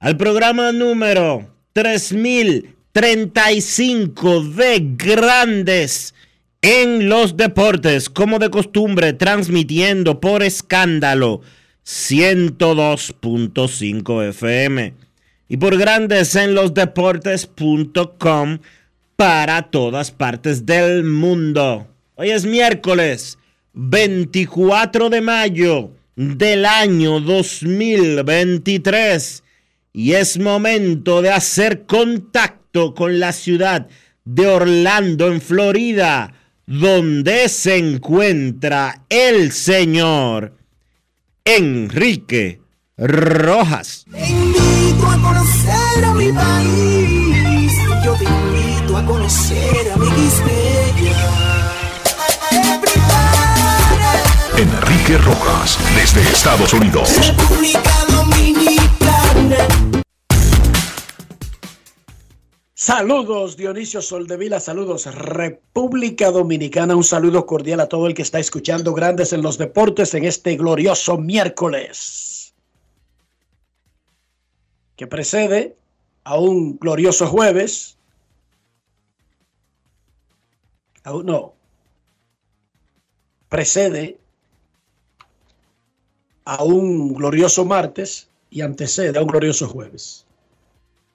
al programa número 3035 de Grandes en los deportes, como de costumbre, transmitiendo por escándalo 102.5 FM y por grandes en los deportes.com para todas partes del mundo. Hoy es miércoles 24 de mayo del año 2023 y es momento de hacer contacto con la ciudad de Orlando en Florida donde se encuentra el señor Enrique Rojas. Te invito a conocer a mi país. Yo te invito a conocer a mi Enrique Rojas, desde Estados Unidos. República Dominicana. Saludos Dionisio Soldevila, saludos República Dominicana, un saludo cordial a todo el que está escuchando Grandes en los Deportes en este glorioso miércoles que precede a un glorioso jueves. No, precede a un glorioso martes y antecede a un glorioso jueves.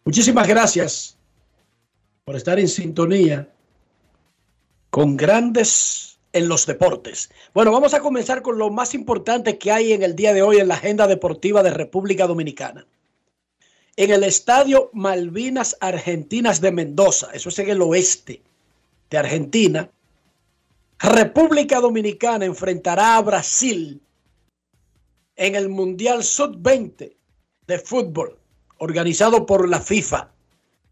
Muchísimas gracias por estar en sintonía con grandes en los deportes. Bueno, vamos a comenzar con lo más importante que hay en el día de hoy en la agenda deportiva de República Dominicana. En el estadio Malvinas Argentinas de Mendoza, eso es en el oeste de Argentina, República Dominicana enfrentará a Brasil en el Mundial Sub-20 de fútbol organizado por la FIFA.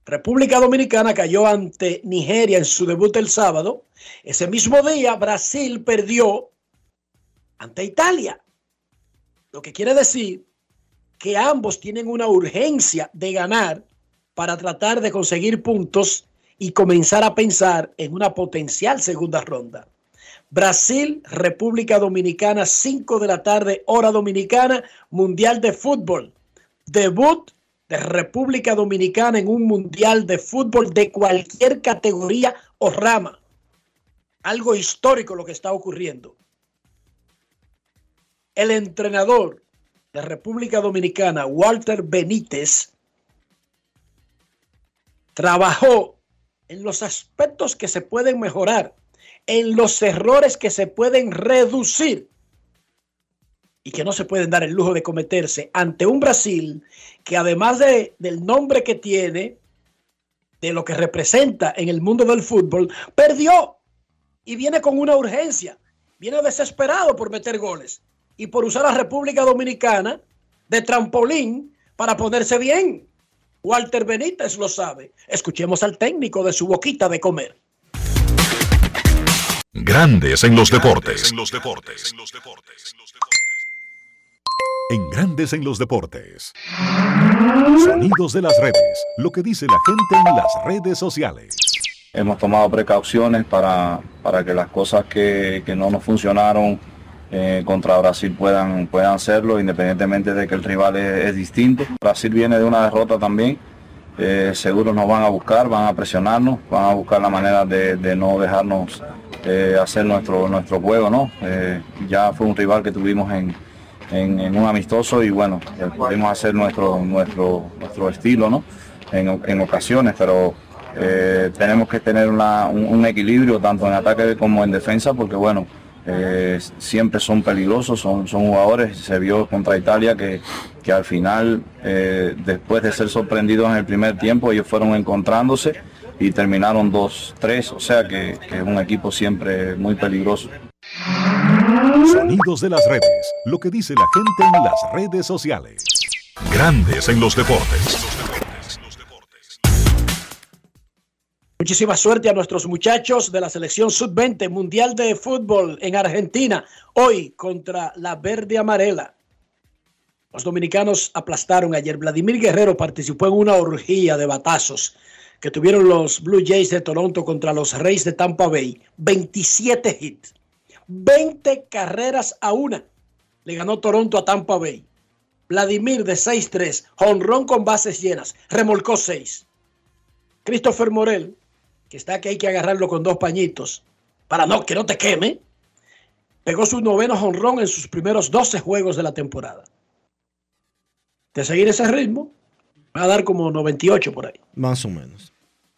República Dominicana cayó ante Nigeria en su debut el sábado. Ese mismo día Brasil perdió ante Italia. Lo que quiere decir que ambos tienen una urgencia de ganar para tratar de conseguir puntos y comenzar a pensar en una potencial segunda ronda. Brasil, República Dominicana, 5 de la tarde, hora dominicana, Mundial de Fútbol. Debut República Dominicana en un mundial de fútbol de cualquier categoría o rama. Algo histórico lo que está ocurriendo. El entrenador de República Dominicana, Walter Benítez, trabajó en los aspectos que se pueden mejorar, en los errores que se pueden reducir y que no se pueden dar el lujo de cometerse ante un Brasil que además de, del nombre que tiene, de lo que representa en el mundo del fútbol, perdió y viene con una urgencia, viene desesperado por meter goles y por usar a República Dominicana de trampolín para ponerse bien. Walter Benítez lo sabe. Escuchemos al técnico de su boquita de comer. Grandes en los deportes. En los deportes en Grandes en los Deportes. Sonidos de las redes. Lo que dice la gente en las redes sociales. Hemos tomado precauciones para, para que las cosas que, que no nos funcionaron eh, contra Brasil puedan, puedan hacerlo, independientemente de que el rival es, distinto. Brasil viene de una derrota también. Eh, seguro nos van a buscar, van a presionarnos, van a buscar la manera de, no dejarnos eh, hacer nuestro, nuestro juego, ¿no? Ya fue un rival que tuvimos en, en, un amistoso y bueno, pudimos hacer nuestro, nuestro, nuestro estilo, ¿no? En, en ocasiones, pero eh, tenemos que tener un equilibrio tanto en ataque como en defensa, porque bueno, eh, siempre son peligrosos, son, son jugadores, se vio contra Italia que, que al final, eh, después de ser sorprendidos en el primer tiempo, ellos fueron encontrándose y terminaron 2-3, o sea que, que es un equipo siempre muy peligroso. Sonidos de las redes. Lo que dice la gente en las redes sociales. Grandes en los deportes. Muchísima suerte a nuestros muchachos de la selección sub-20 mundial de fútbol en Argentina, hoy contra la verde amarela. Los dominicanos aplastaron ayer. Vladimir Guerrero participó en una orgía de batazos que tuvieron los Blue Jays de Toronto contra los Reyes de Tampa Bay. 27 hits, 20 carreras a una. Le ganó Toronto a Tampa Bay. Vladimir de 6-3, honrón con bases llenas, remolcó 6. Christopher Morel, que está que hay que agarrarlo con dos pañitos para no que no te queme, pegó su noveno honrón en sus primeros 12 juegos de la temporada. De seguir ese ritmo, va a dar como 98 por ahí. Más o menos.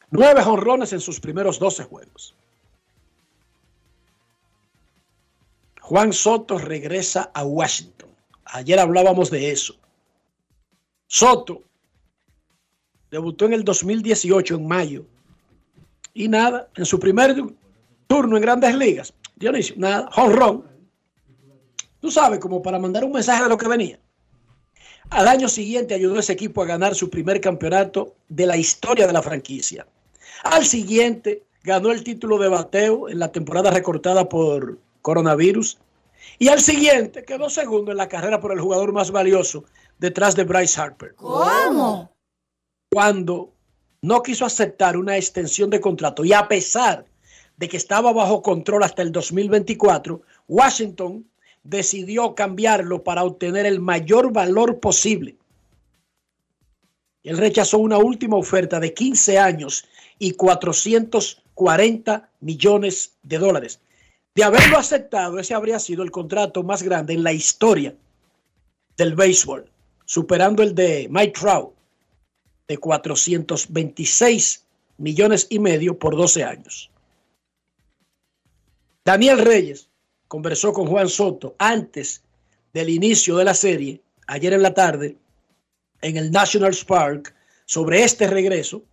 Nueve honrones en sus primeros 12 juegos. Juan Soto regresa a Washington. Ayer hablábamos de eso. Soto debutó en el 2018, en mayo. Y nada, en su primer turno en grandes ligas, Dionisio, nada, honrón. Tú sabes, como para mandar un mensaje de lo que venía. Al año siguiente ayudó a ese equipo a ganar su primer campeonato de la historia de la franquicia. Al siguiente ganó el título de bateo en la temporada recortada por coronavirus. Y al siguiente quedó segundo en la carrera por el jugador más valioso detrás de Bryce Harper. ¿Cómo? Cuando no quiso aceptar una extensión de contrato y a pesar de que estaba bajo control hasta el 2024, Washington decidió cambiarlo para obtener el mayor valor posible. Él rechazó una última oferta de 15 años y 440 millones de dólares. De haberlo aceptado, ese habría sido el contrato más grande en la historia del béisbol, superando el de Mike Trout de 426 millones y medio por 12 años. Daniel Reyes conversó con Juan Soto antes del inicio de la serie, ayer en la tarde, en el National Park, sobre este regreso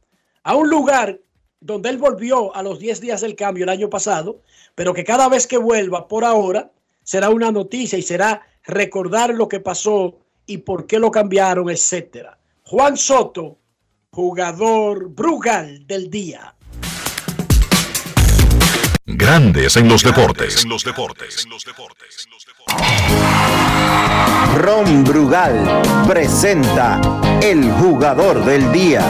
a un lugar donde él volvió a los 10 días del cambio el año pasado, pero que cada vez que vuelva por ahora será una noticia y será recordar lo que pasó y por qué lo cambiaron, etcétera. Juan Soto, jugador Brugal del día. Grandes en los deportes. Ron Brugal presenta el jugador del día.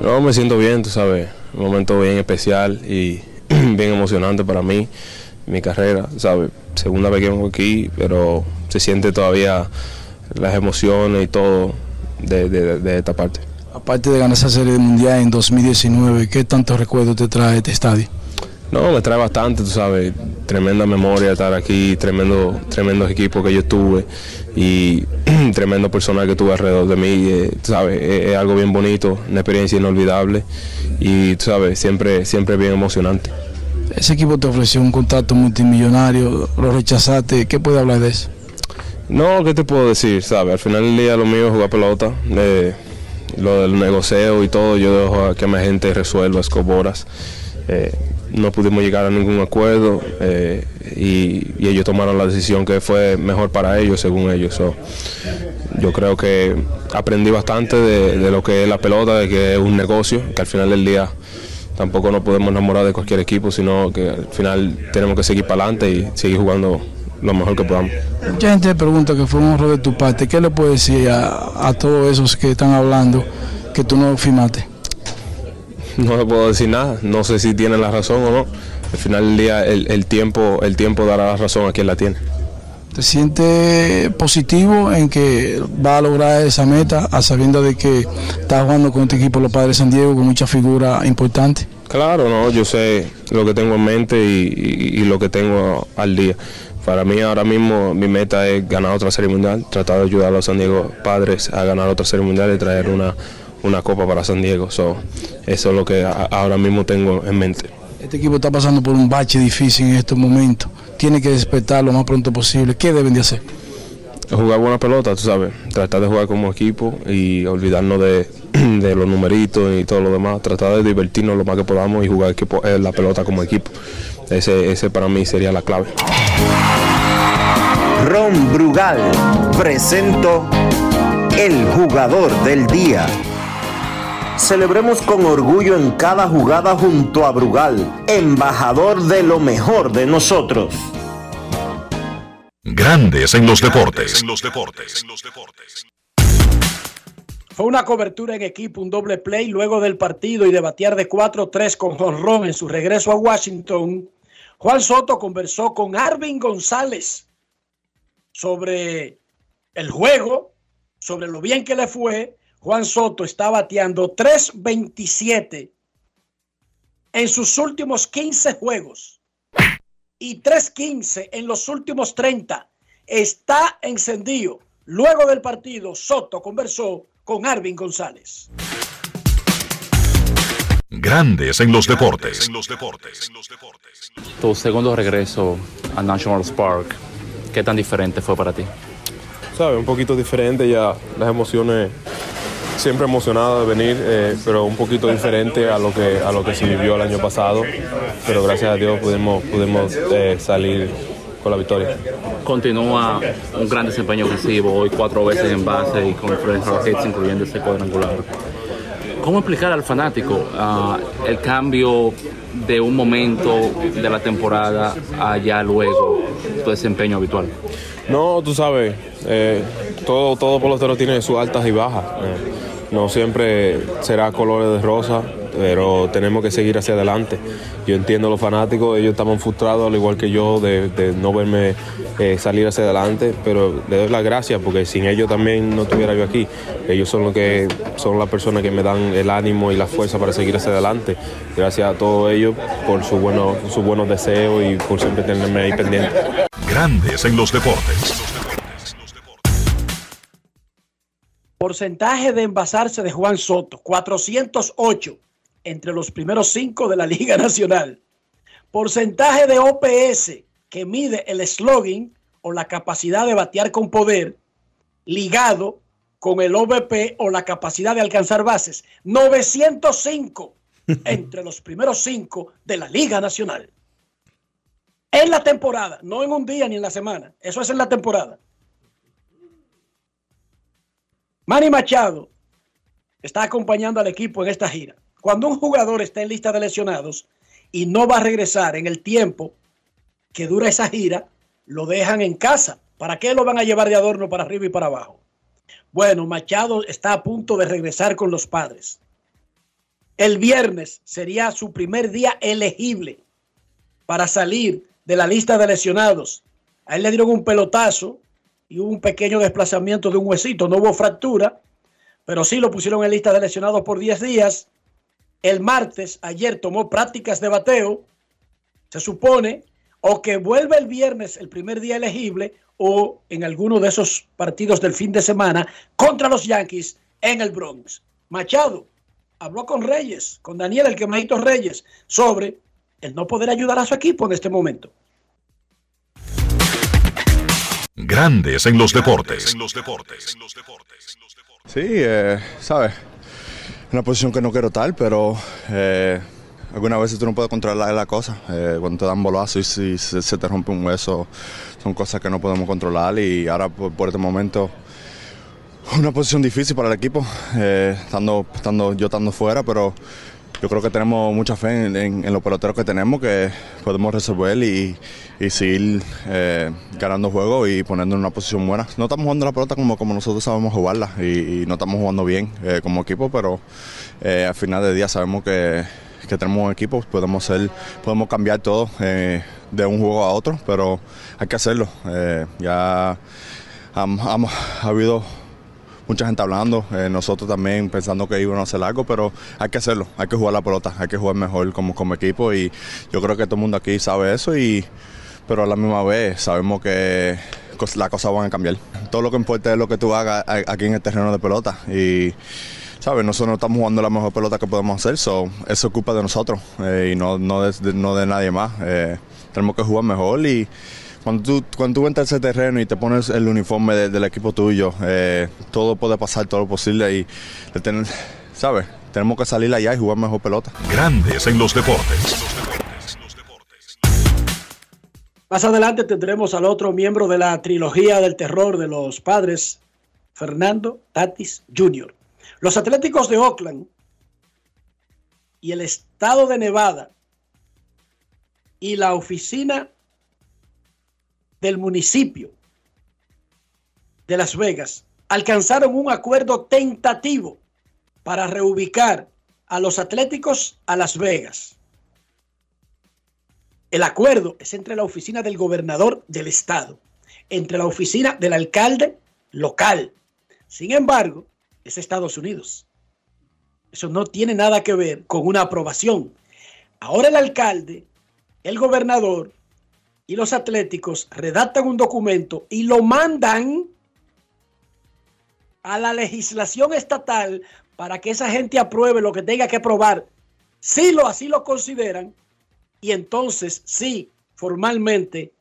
No, me siento bien, tú sabes, un momento bien especial y bien emocionante para mí, mi carrera, ¿sabes? Segunda vez que vengo aquí, pero se siente todavía las emociones y todo de, de- de esta parte. Aparte de ganar esa serie mundial en 2019, ¿qué tantos recuerdos te trae este estadio? No, me trae bastante, tú sabes, tremenda memoria estar aquí, tremendo, tremendos equipos que yo tuve y tremendo personal que tuve alrededor de mí, eh, sabes, es, es algo bien bonito, una experiencia inolvidable y tú sabes, siempre, siempre bien emocionante. Ese equipo te ofreció un contrato multimillonario, lo rechazaste, ¿qué puede hablar de eso? No, ¿qué te puedo decir? ¿Sabes? Al final del día lo mío es jugar pelota. eh, lo del negocio y todo, yo dejo a que mi gente resuelva escoboras. Eh, no pudimos llegar a ningún acuerdo eh, y, ellos tomaron la decisión que fue mejor para ellos, según ellos. Yo creo que aprendí bastante de, de lo que es la pelota, de que es un negocio, que al final del día tampoco nos podemos enamorar de cualquier equipo, sino que al final tenemos que seguir para adelante y seguir jugando lo mejor que podamos. Mucha gente pregunta que fue un error de tu parte. ¿Qué le puedes decir a, a todos esos que están hablando que tú no firmaste? No le puedo decir nada, no sé si tiene la razón o no. Al final del día el, el tiempo, el tiempo dará la razón a quien la tiene. ¿Te sientes positivo en que va a lograr esa meta a sabiendo de que estás jugando con este equipo los Padres de San Diego con muchas figuras importantes? Claro, no, yo sé lo que tengo en mente y, y- y lo que tengo al día. Para mí ahora mismo mi meta es ganar otra serie mundial, tratar de ayudar a los San Diego padres a ganar otra serie mundial y traer una, una copa para San Diego. So, eso es lo que a- ahora mismo tengo en mente. Este equipo está pasando por un bache difícil en estos momentos. Tiene que despertar lo más pronto posible. ¿Qué deben de hacer? Jugar buena pelota, tú sabes, tratar de jugar como equipo y olvidarnos de, de los numeritos y todo lo demás, tratar de divertirnos lo más que podamos y jugar equipo, eh, la pelota como equipo. Ese, ese para mí sería la clave. Ron Brugal presento el jugador del día. Celebremos con orgullo en cada jugada junto a Brugal, embajador de lo mejor de nosotros. Grandes en los deportes. Fue una cobertura en equipo, un doble play luego del partido y de batear de 4-3 con jonrón en su regreso a Washington. Juan Soto conversó con Arvin González sobre el juego, sobre lo bien que le fue. Juan Soto está bateando 3.27 en sus últimos 15 juegos y 3.15 en los últimos 30. Está encendido. Luego del partido, Soto conversó con Arvin González. Grandes en los deportes. Tu segundo regreso a National Park, ¿qué tan diferente fue para ti? ¿Sabes? Un poquito diferente ya, las emociones, siempre emocionado de venir, eh, pero un poquito diferente a lo, que, a lo que se vivió el año pasado. Pero gracias a Dios pudimos, pudimos eh, salir con la victoria. Continúa un gran desempeño ofensivo, hoy cuatro veces en base y con tres hits, incluyendo ese cuadrangular. ¿Cómo explicar al fanático ah, el cambio de un momento de la temporada a ya luego tu desempeño habitual? No, tú sabes, eh, todo, todo pelotero tiene sus altas y bajas. eh, no siempre será colores de rosa, pero tenemos que seguir hacia adelante. Yo entiendo a los fanáticos, ellos estaban frustrados, al igual que yo, de, no verme eh, salir hacia adelante, pero le doy las gracias porque sin ellos también no estuviera yo aquí. Ellos son los que son las personas que me dan el ánimo y la fuerza para seguir hacia adelante. Gracias a todos ellos por sus buenos, sus buenos deseos y por siempre tenerme ahí pendiente. Grandes en los deportes. Porcentaje de envasarse de Juan Soto, 408 entre los primeros cinco de la Liga Nacional. Porcentaje de OPS que mide el slogan o la capacidad de batear con poder ligado con el OVP o la capacidad de alcanzar bases. 905 entre los primeros cinco de la Liga Nacional. En la temporada, no en un día ni en la semana. Eso es en la temporada. Manny Machado está acompañando al equipo en esta gira. Cuando un jugador está en lista de lesionados y no va a regresar en el tiempo que dura esa gira, lo dejan en casa. ¿Para qué lo van a llevar de adorno para arriba y para abajo? Bueno, Machado está a punto de regresar con los padres. El viernes sería su primer día elegible para salir de la lista de lesionados. A él le dieron un pelotazo y hubo un pequeño desplazamiento de un huesito. No hubo fractura, pero sí lo pusieron en lista de lesionados por 10 días. El martes, ayer, tomó prácticas de bateo. Se supone o que vuelve el viernes, el primer día elegible, o en alguno de esos partidos del fin de semana contra los Yankees en el Bronx. Machado habló con Reyes, con Daniel, el quemadito Reyes, sobre el no poder ayudar a su equipo en este momento. Grandes en los deportes. Sí, eh, sabes, una posición que no quiero tal, pero eh, algunas veces tú no puedes controlar la cosa. Eh, cuando te dan bolazo y si se, se te rompe un hueso, son cosas que no podemos controlar y ahora por, por este momento una posición difícil para el equipo, eh, estando, estando, yo estando fuera, pero yo creo que tenemos mucha fe en, los peloteros que tenemos, que podemos resolver y, y seguir eh, ganando juegos y poniendo en una posición buena. No estamos jugando la pelota como, como nosotros sabemos jugarla y, no estamos jugando bien eh, como equipo, pero eh, al final del día sabemos que, que tenemos un equipo, podemos, ser, podemos cambiar todo de un juego a otro, pero hay que hacerlo. Ya ha habido mucha gente hablando, eh, nosotros también pensando que iban a hacer algo, pero hay que hacerlo, hay que jugar la pelota, hay que jugar mejor como, como equipo y yo creo que todo el mundo aquí sabe eso y pero a la misma vez sabemos que las cosas van a cambiar. Todo lo que importa es lo que tú hagas aquí en el terreno de pelota y ¿sabes? Nosotros no estamos jugando la mejor pelota que podemos hacer, so, eso es culpa de nosotros eh, y no, no, de- no de nadie más. Eh, tenemos que jugar mejor y cuando tú, cuando tú entras a ese terreno y te pones el uniforme de- del equipo tuyo, eh, todo puede pasar, todo lo posible y ¿sabes? Tenemos que salir allá y jugar mejor pelota. Grandes en los deportes. Más adelante tendremos al otro miembro de la trilogía del terror de los padres, Fernando Tatis Jr. Los Atléticos de Oakland y el estado de Nevada y la oficina del municipio de Las Vegas alcanzaron un acuerdo tentativo para reubicar a los Atléticos a Las Vegas. El acuerdo es entre la oficina del gobernador del estado, entre la oficina del alcalde local. Sin embargo, es Estados Unidos. Eso no tiene nada que ver con una aprobación. Ahora el alcalde, el gobernador y los atléticos redactan un documento y lo mandan a la legislación estatal para que esa gente apruebe lo que tenga que aprobar. Si lo así lo consideran, y entonces sí, formalmente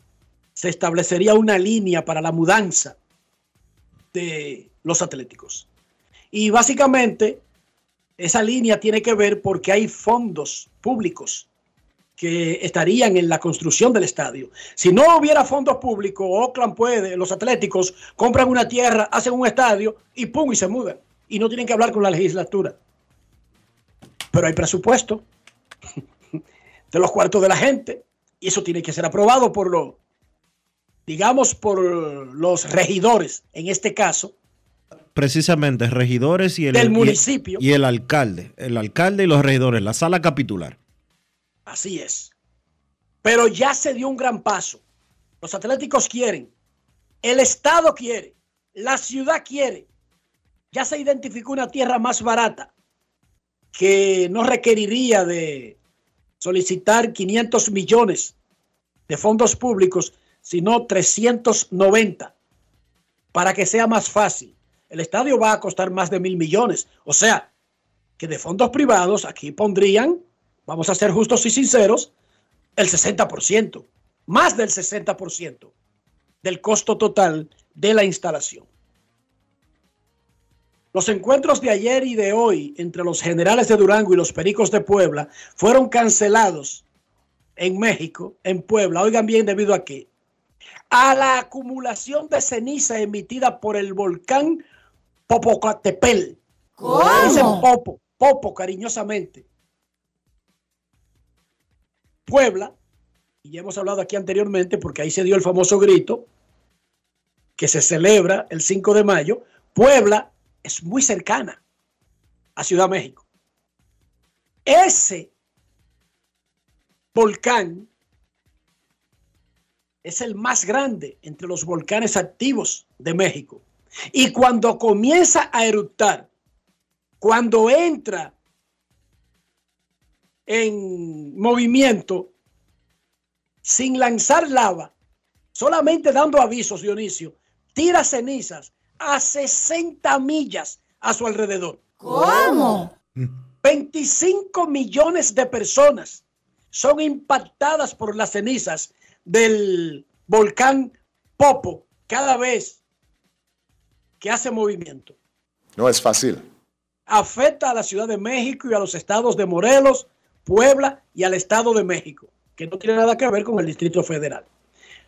se establecería una línea para la mudanza de los atléticos. Y básicamente esa línea tiene que ver porque hay fondos públicos que estarían en la construcción del estadio. Si no hubiera fondos públicos, Oakland puede, los atléticos compran una tierra, hacen un estadio y pum, y se mudan. Y no tienen que hablar con la legislatura. Pero hay presupuesto de los cuartos de la gente y eso tiene que ser aprobado por los, digamos, por los regidores, en este caso, Precisamente, regidores y el, Del y- municipio. Y, el alcalde. El alcalde y los regidores, la sala capitular. Así es. Pero ya se dio un gran paso. Los atléticos quieren, el Estado quiere, la ciudad quiere. Ya se identificó una tierra más barata que no requeriría de solicitar 500 millones de fondos públicos, sino 390 para que sea más fácil. El estadio va a costar más de mil millones. O sea, que de fondos privados aquí pondrían, vamos a ser justos y sinceros, el 60%, más del 60% del costo total de la instalación. Los encuentros de ayer y de hoy entre los generales de Durango y los pericos de Puebla fueron cancelados en México, en Puebla. Oigan bien, debido a qué? A la acumulación de ceniza emitida por el volcán Popocatépetl. Dicen Popo, Popo cariñosamente. Puebla, y ya hemos hablado aquí anteriormente porque ahí se dio el famoso grito que se celebra el 5 de mayo. Puebla es muy cercana a Ciudad México. Ese volcán es el más grande entre los volcanes activos de México. Y cuando comienza a eruptar, cuando entra en movimiento, sin lanzar lava, solamente dando avisos, Dionisio, tira cenizas a 60 millas a su alrededor. ¿Cómo? 25 millones de personas son impactadas por las cenizas del volcán Popo cada vez que hace movimiento. No es fácil. Afecta a la Ciudad de México y a los estados de Morelos, Puebla y al Estado de México, que no tiene nada que ver con el Distrito Federal.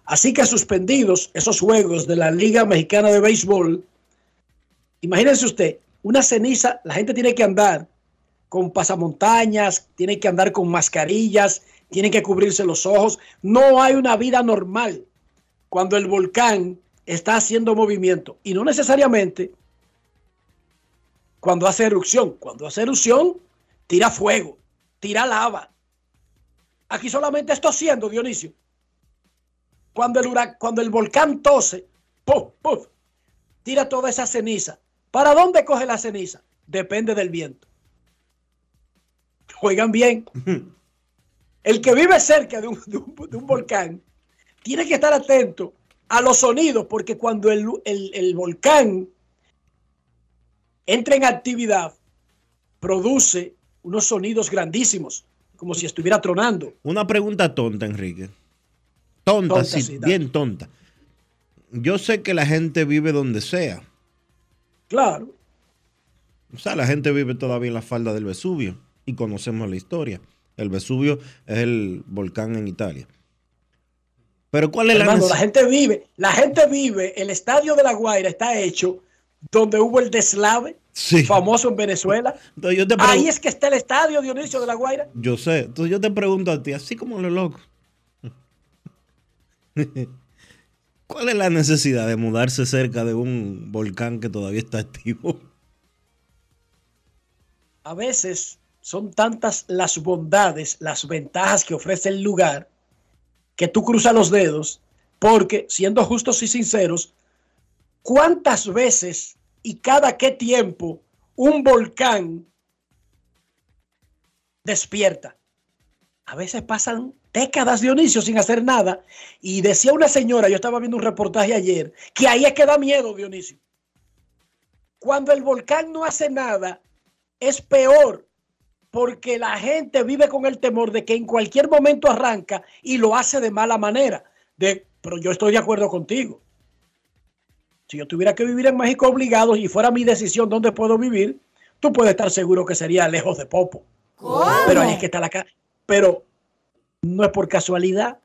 Así que suspendidos esos juegos de la Liga Mexicana de Béisbol, imagínense usted, una ceniza, la gente tiene que andar con pasamontañas, tienen que andar con mascarillas, tienen que cubrirse los ojos. No hay una vida normal cuando el volcán está haciendo movimiento y no necesariamente cuando hace erupción. Cuando hace erupción, tira fuego, tira lava. Aquí solamente está tosiendo, Dionisio. Cuando el, hurac- cuando el volcán tose, ¡puf, puf! tira toda esa ceniza. ¿Para dónde coge la ceniza? Depende del viento. Oigan bien, el que vive cerca de un, de un- de un volcán tiene que estar atento a los sonidos, porque cuando el, el- el volcán entra en actividad, produce unos sonidos grandísimos, como si estuviera tronando. Una pregunta tonta, Enrique. Tonta, Tonta, sí, bien tonta. Yo sé que la gente vive donde sea. Claro. O sea, la gente vive todavía en la falda del Vesubio y conocemos la historia. El Vesubio es el volcán en Italia. Pero ¿cuál es la Hermano, la necesidad? gente vive, la gente vive, el estadio de La Guaira está hecho donde hubo el deslave famoso en Venezuela. Entonces yo te Ahí es que está el estadio Dionisio de La Guaira. Yo sé. Entonces yo te pregunto a ti, así como lo loco. ¿Cuál es la necesidad de mudarse cerca de un volcán que todavía está activo? A veces son tantas las bondades, las ventajas que ofrece el lugar, que tú cruzas los dedos, porque siendo justos y sinceros, ¿cuántas veces y cada qué tiempo un volcán despierta? A veces pasan décadas, Dionisio, sin hacer nada. Y decía una señora, yo estaba viendo un reportaje ayer, que ahí es que da miedo, Dionisio. Cuando el volcán no hace nada, es peor porque la gente vive con el temor de que en cualquier momento arranca y lo hace de mala manera. De, pero yo estoy de acuerdo contigo. Si yo tuviera que vivir en México obligado y fuera mi decisión dónde puedo vivir, tú puedes estar seguro que sería lejos de Popo. Pero ahí es que está la casa. Pero no es por casualidad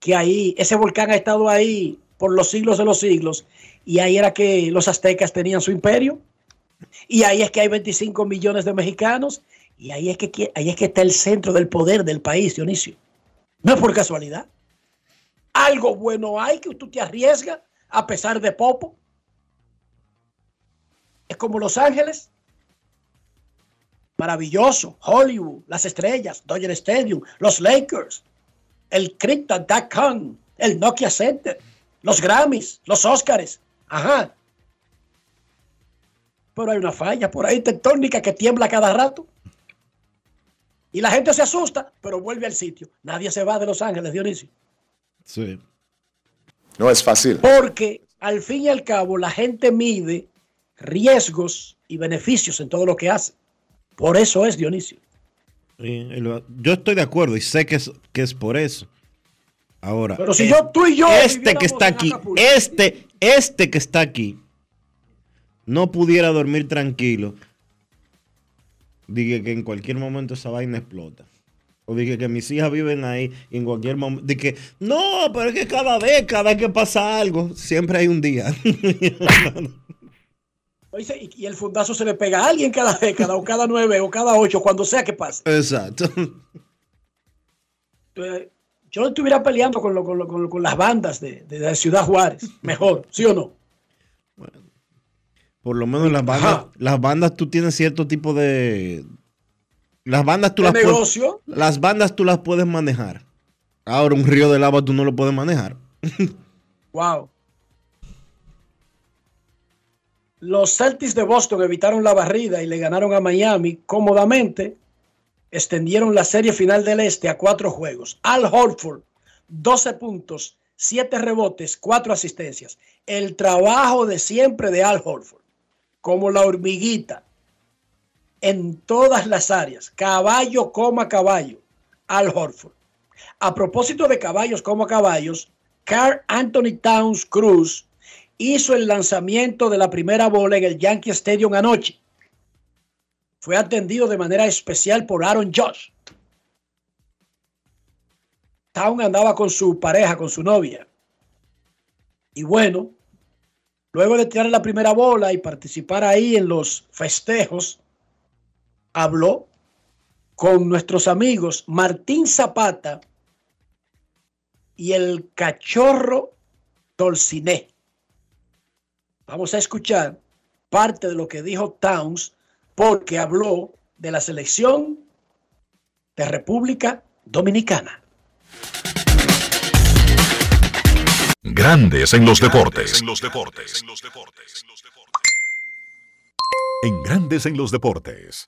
que ahí, ese volcán ha estado ahí por los siglos de los siglos y ahí era que los aztecas tenían su imperio y ahí es que hay 25 millones de mexicanos y ahí es que, ahí es que está el centro del poder del país, Dionisio. No es por casualidad. Algo bueno hay que tú te arriesgas a pesar de Popo. Es como Los Ángeles. Maravilloso. Hollywood, las estrellas, Dodger Stadium, los Lakers, el Crypto.com, el Nokia Center, los Grammys, los Oscars. Ajá. Pero hay una falla por ahí tectónica que tiembla cada rato. Y la gente se asusta, pero vuelve al sitio. Nadie se va de Los Ángeles, Dionisio. Sí. No es fácil. Porque al fin y al cabo la gente mide riesgos y beneficios en todo lo que hace. Por eso es Dionisio. Yo estoy de acuerdo y sé que es, que es por eso. Ahora, Pero si yo, tú y yo. este que está aquí, Acapulco, este, este que está aquí, no pudiera dormir tranquilo. Dije que en cualquier momento esa vaina explota. O dije que mis hijas viven ahí y en cualquier momento. Dije, no, pero es que cada década que pasa algo, siempre hay un día. Oye, y, el fundazo se le pega a alguien cada década, o cada nueve, o cada ocho, cuando sea que pase. Exacto. Entonces, yo estuviera peleando con, lo- con, lo- con lo- con las bandas de, de la Ciudad Juárez. Mejor, ¿sí o no? Por lo menos las bandas, las bandas tú tienes cierto tipo de. Las bandas tú ¿De las puedes-? Las bandas tú las puedes manejar. Ahora un río de lava tú no lo puedes manejar. Wow. Los Celtics de Boston evitaron la barrida y le ganaron a Miami cómodamente. Extendieron la serie final del Este a cuatro juegos. Al Horford, 12 puntos, 7 rebotes, 4 asistencias. El trabajo de siempre de Al Horford, como la hormiguita, en todas las áreas. Caballo coma caballo. Al Horford. A propósito de caballos como caballos, Carl Anthony Towns Cruz hizo el lanzamiento de la primera bola en el Yankee Stadium anoche. Fue atendido de manera especial por Aaron Josh. Town andaba con su pareja, con su novia. Y bueno, luego de tirar la primera bola y participar ahí en los festejos, habló con nuestros amigos Martín Zapata y el cachorro Dolciné. Vamos a escuchar parte de lo que dijo Towns porque habló de la selección de República Dominicana. Grandes en los deportes. En los deportes. En Grandes en los deportes.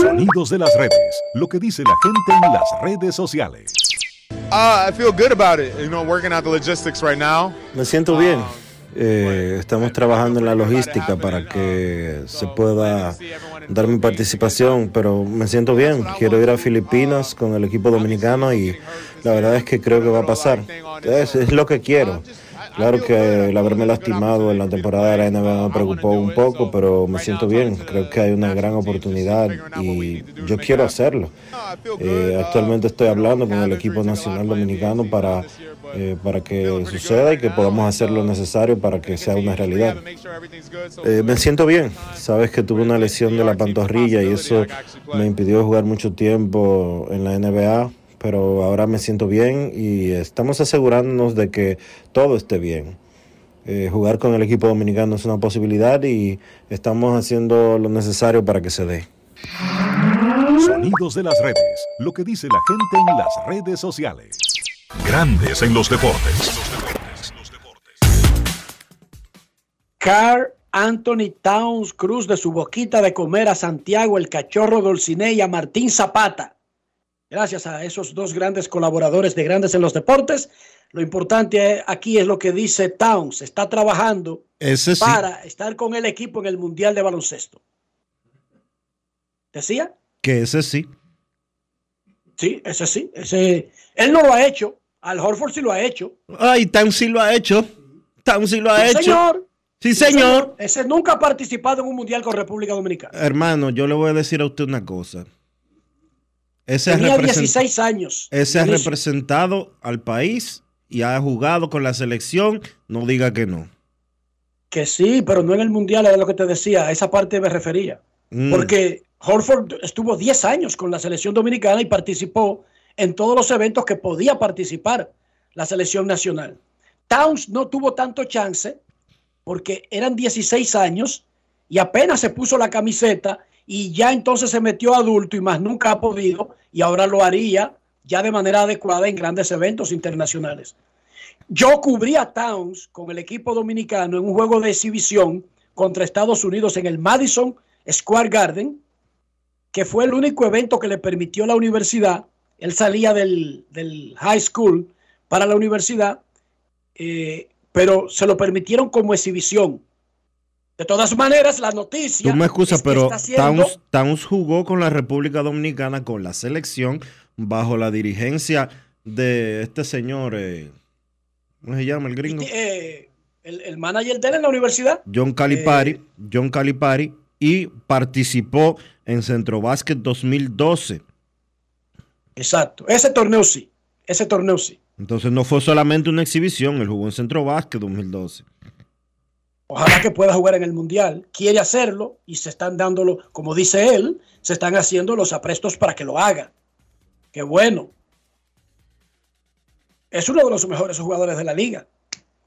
Sonidos de las redes. Lo que dice la gente en las redes sociales. Uh, I feel good about it. You know, working out the logistics right now. Me siento bien. Eh, estamos trabajando en la logística para que se pueda dar mi participación, pero me siento bien. Quiero ir a Filipinas con el equipo dominicano y la verdad es que creo que va a pasar. Es, es lo que quiero. Claro que el haberme lastimado en la temporada de la NBA me preocupó un poco, pero me siento bien. Creo que hay una gran oportunidad y yo quiero hacerlo. Eh, actualmente estoy hablando con el equipo nacional dominicano para, eh, para que suceda y que podamos hacer lo necesario para que sea una realidad. Eh, me siento bien. Sabes que tuve una lesión de la pantorrilla y eso me impidió jugar mucho tiempo en la NBA pero ahora me siento bien y estamos asegurándonos de que todo esté bien. Eh, jugar con el equipo dominicano es una posibilidad y estamos haciendo lo necesario para que se dé. Sonidos de las redes. Lo que dice la gente en las redes sociales. Grandes en los deportes. Carl Anthony Towns Cruz de su boquita de comer a Santiago el cachorro Dolciné y a Martín Zapata. Gracias a esos dos grandes colaboradores de Grandes en los Deportes. Lo importante aquí es lo que dice Towns. Está trabajando Ese sí. para estar con el equipo en el Mundial de Baloncesto. ¿Decía? Que ese sí. Sí, ese sí. Ese, él no lo ha hecho. Al Horford sí lo ha hecho. Ay, Towns sí lo ha hecho. Towns sí lo ha Sí, hecho. señor. Sí, señor. Ese nunca ha participado en un Mundial con República Dominicana. Hermano, yo le voy a decir a usted una cosa. Ese ha, Tenía represent- 16 años. ese ha representado al país y ha jugado con la selección. No diga que no. Que sí, pero no en el Mundial, era lo que te decía. A esa parte me refería. Mm. Porque Horford estuvo 10 años con la selección dominicana y participó en todos los eventos que podía participar la selección nacional. Towns no tuvo tanto chance porque eran 16 años y apenas se puso la camiseta y ya entonces se metió adulto y más nunca ha podido y ahora lo haría ya de manera adecuada en grandes eventos internacionales. Yo cubrí a Towns con el equipo dominicano en un juego de exhibición contra Estados Unidos en el Madison Square Garden, que fue el único evento que le permitió la universidad. Él salía del, del high school para la universidad, eh, pero se lo permitieron como exhibición. De todas maneras, la noticia. Tú me excusas, es que pero haciendo- Towns, Towns jugó con la República Dominicana, con la selección, bajo la dirigencia de este señor. eh, ¿Cómo se llama el gringo? eh, el, el manager de él en la universidad. John Calipari. John Calipari. Y participó en Centro Básquet 2012. Exacto. Ese torneo sí. Ese torneo sí. Entonces no fue solamente una exhibición, él jugó en Centro Básquet 2012. Ojalá que pueda jugar en el Mundial. Quiere hacerlo y se están dándolo, como dice él, se están haciendo los aprestos para que lo haga. Qué bueno. Es uno de los mejores jugadores de la liga.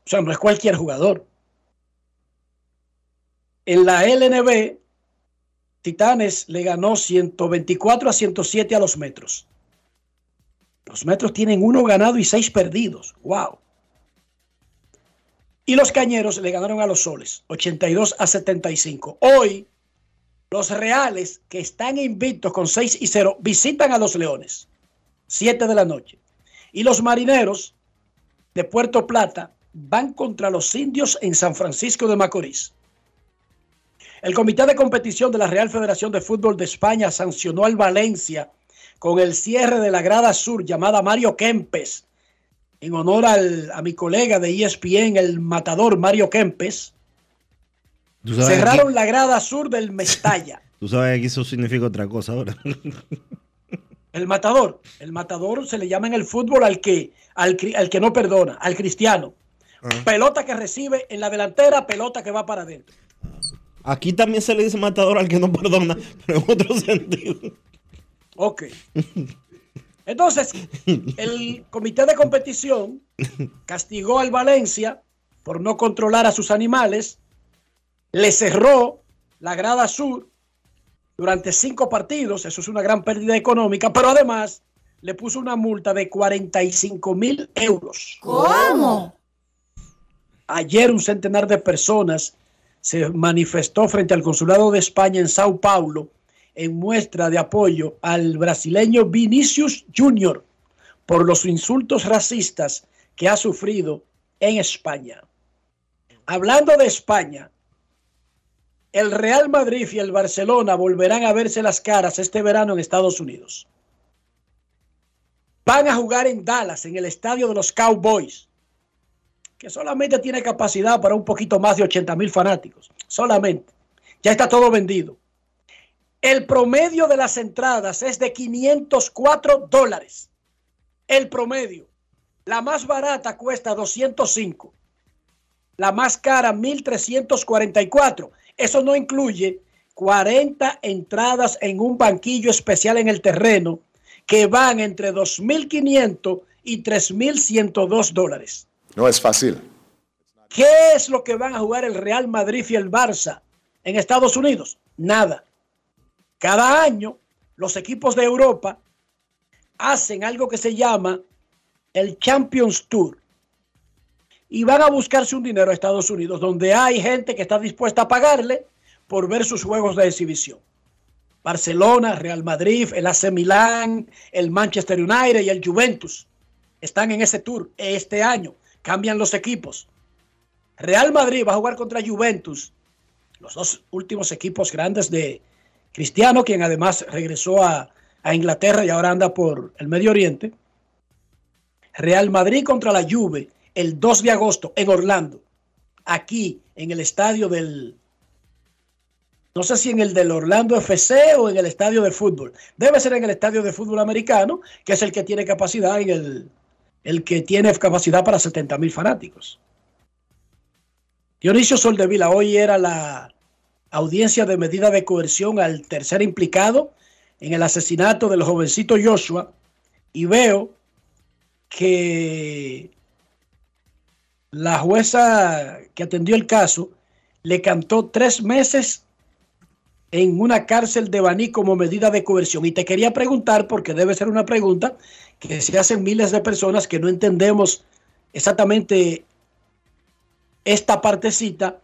O sea, no es cualquier jugador. En la LNB, Titanes le ganó 124 a 107 a los metros. Los metros tienen uno ganado y seis perdidos. ¡Wow! Y los cañeros le ganaron a los soles, 82 a 75. Hoy, los reales que están invictos con 6 y 0 visitan a los leones, 7 de la noche. Y los marineros de Puerto Plata van contra los indios en San Francisco de Macorís. El Comité de Competición de la Real Federación de Fútbol de España sancionó al Valencia con el cierre de la grada sur llamada Mario Kempes, en honor al- a mi colega de ESPN, el matador Mario Kempes. ¿Tú sabes, Cerraron aquí, la grada sur del Mestalla. tú sabes que eso significa otra cosa ahora. El matador. El matador se le llama en el fútbol al que, al, al que no perdona, al cristiano. Pelota que recibe en la delantera, pelota que va para adentro. Aquí también se le dice matador al que no perdona, pero en otro sentido. Ok. Entonces, el comité de competición castigó al Valencia por no controlar a sus animales, le cerró la grada sur durante cinco partidos, eso es una gran pérdida económica, pero además le puso una multa de 45 mil euros. ¿Cómo? Ayer un centenar de personas se manifestó frente al Consulado de España en Sao Paulo en muestra de apoyo al brasileño Vinicius Junior por los insultos racistas que ha sufrido en España. Hablando de España, el Real Madrid y el Barcelona volverán a verse las caras este verano en Estados Unidos. Van a jugar en Dallas, en el estadio de los Cowboys, que solamente tiene capacidad para un poquito más de 80 mil fanáticos. Solamente. Ya está todo vendido. El promedio de las entradas es de 504 dólares. El promedio. La más barata cuesta 205. La más cara 1344. Eso no incluye 40 entradas en un banquillo especial en el terreno que van entre 2.500 y 3.102 dólares. No es fácil. ¿Qué es lo que van a jugar el Real Madrid y el Barça en Estados Unidos? Nada. Cada año los equipos de Europa hacen algo que se llama el Champions Tour y van a buscarse un dinero a Estados Unidos donde hay gente que está dispuesta a pagarle por ver sus juegos de exhibición. Barcelona, Real Madrid, el AC Milán, el Manchester United y el Juventus están en ese tour este año. Cambian los equipos. Real Madrid va a jugar contra Juventus, los dos últimos equipos grandes de Cristiano, quien además regresó a, a Inglaterra y ahora anda por el Medio Oriente. Real Madrid contra la Juve el 2 de agosto en Orlando, aquí en el estadio del, no sé si en el del Orlando FC o en el estadio de fútbol. Debe ser en el estadio de fútbol americano, que es el que tiene capacidad, en el, el que tiene capacidad para 70 mil fanáticos. Dionisio Soldevila, hoy era la audiencia de medida de coerción al tercer implicado en el asesinato del jovencito Joshua y veo que la jueza que atendió el caso le cantó tres meses en una cárcel de Baní como medida de coerción. Y te quería preguntar, porque debe ser una pregunta que se hacen miles de personas que no entendemos exactamente esta partecita,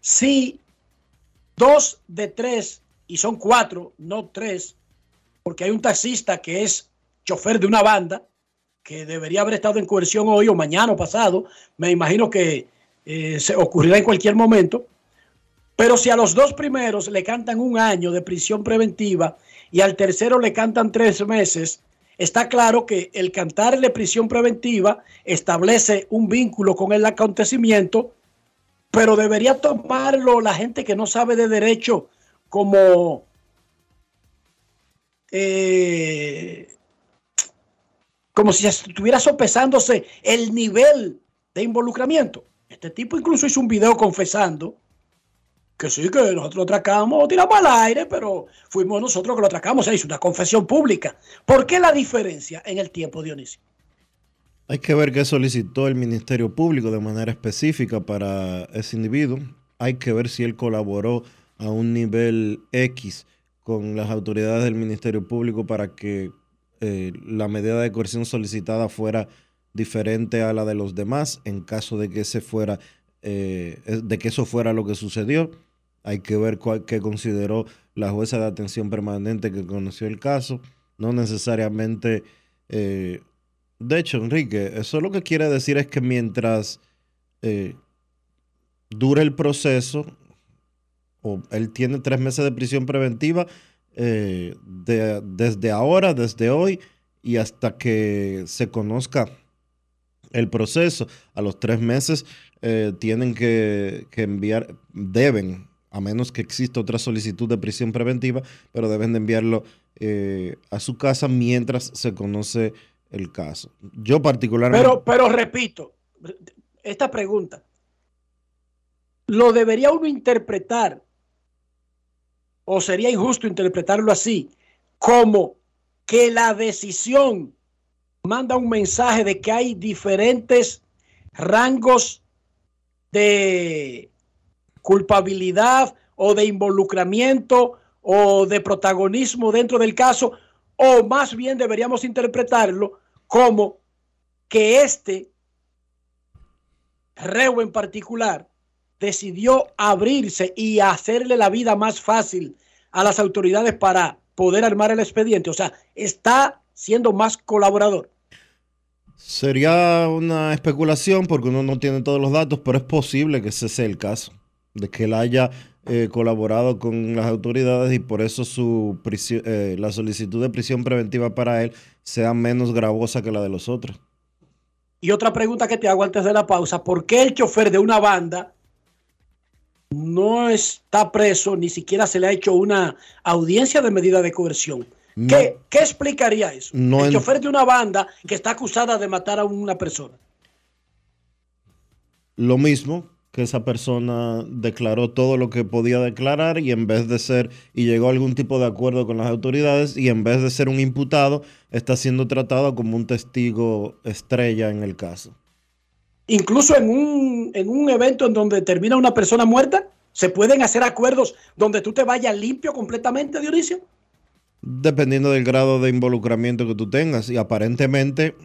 si dos de tres, y son cuatro, no tres, porque hay un taxista que es chofer de una banda, que debería haber estado en coerción hoy o mañana o pasado, me imagino que eh, se ocurrirá en cualquier momento, pero si a los dos primeros le cantan un año de prisión preventiva y al tercero le cantan tres meses, está claro que el cantarle prisión preventiva establece un vínculo con el acontecimiento, pero debería tomarlo la gente que no sabe de derecho como eh, como si estuviera sopesándose el nivel de involucramiento. Este tipo incluso hizo un video confesando que sí, que nosotros lo atracamos, tiramos al aire, pero fuimos nosotros que lo atracamos. Se hizo una confesión pública. ¿Por qué la diferencia en el tiempo, Dionisio? Hay que ver qué solicitó el Ministerio Público de manera específica para ese individuo. Hay que ver si él colaboró a un nivel X con las autoridades del Ministerio Público para que eh, la medida de coerción solicitada fuera diferente a la de los demás en caso de que ese fuera eh, de que eso fuera lo que sucedió hay que ver cuál, qué consideró la jueza de atención permanente que conoció el caso no necesariamente eh, de hecho Enrique eso lo que quiere decir es que mientras dure el proceso o él tiene tres meses de prisión preventiva eh, de, desde ahora, desde hoy y hasta que se conozca el proceso. A los tres meses eh, tienen que, enviar, deben, a menos que exista otra solicitud de prisión preventiva, pero deben de enviarlo eh, a su casa mientras se conoce el caso. Yo particularmente... Pero, pero repito, esta pregunta. lo debería uno interpretar, o sería injusto interpretarlo así, como que la decisión manda un mensaje de que hay diferentes rangos de culpabilidad o de involucramiento o de protagonismo dentro del caso, o más bien deberíamos interpretarlo como que este reo en particular decidió abrirse y hacerle la vida más fácil a las autoridades para poder armar el expediente. O sea, está siendo más colaborador. Sería una especulación porque uno no tiene todos los datos, pero es posible que ese sea el caso, de que él haya eh, colaborado con las autoridades y por eso su eh, la solicitud de prisión preventiva para él sea menos gravosa que la de los otros. Y otra pregunta que te hago antes de la pausa, ¿por qué el chofer de una banda no está preso, ni siquiera se le ha hecho una audiencia de medida de coerción? No. ¿Qué, qué explicaría eso? No el chofer de una banda que está acusada de matar a una persona. Lo mismo que esa persona declaró todo lo que podía declarar y en vez de ser, y llegó a algún tipo de acuerdo con las autoridades y en vez de ser un imputado, está siendo tratado como un testigo estrella en el caso. Incluso en un, en un evento en donde termina una persona muerta, ¿se pueden hacer acuerdos donde tú te vayas limpio completamente, Dionisio? Dependiendo del grado de involucramiento que tú tengas. Y aparentemente,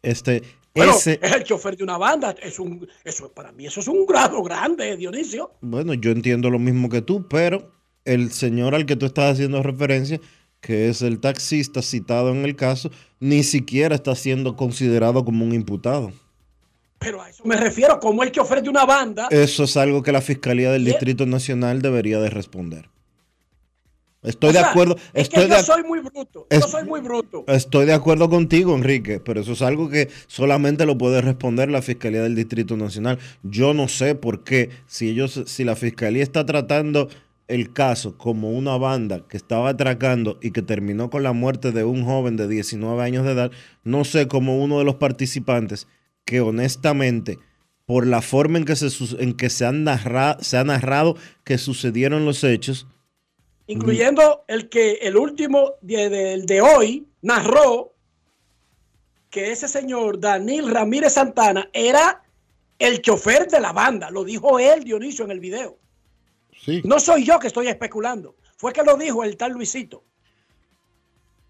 este, Bueno, ese, es el chofer de una banda. Es un, eso, para mí eso es un grado grande, Dionisio. bueno, yo entiendo lo mismo que tú, pero el señor al que tú estás haciendo referencia, que es el taxista citado en el caso, ni siquiera está siendo considerado como un imputado. Pero a eso me refiero, como el chofer de una banda. Eso es algo que la Fiscalía del Distrito Nacional debería de responder. Estoy O de acuerdo, Es que yo de, soy muy bruto. Es- Yo soy muy bruto. estoy de acuerdo contigo, Enrique, pero eso es algo que solamente lo puede responder la Fiscalía del Distrito Nacional. Yo no sé por qué, si ellos, si la Fiscalía está tratando el caso como una banda que estaba atracando y que terminó con la muerte de un joven de 19 años de edad, no sé cómo uno de los participantes que honestamente por la forma en que se, en que se, han narra- se ha narrado que sucedieron los hechos, Incluyendo el que el último de, de- de hoy narró que ese señor Daniel Ramírez Santana era el chofer de la banda. Lo dijo él, Dionisio, en el video. Sí. No soy yo que estoy especulando. Fue que lo dijo el tal Luisito.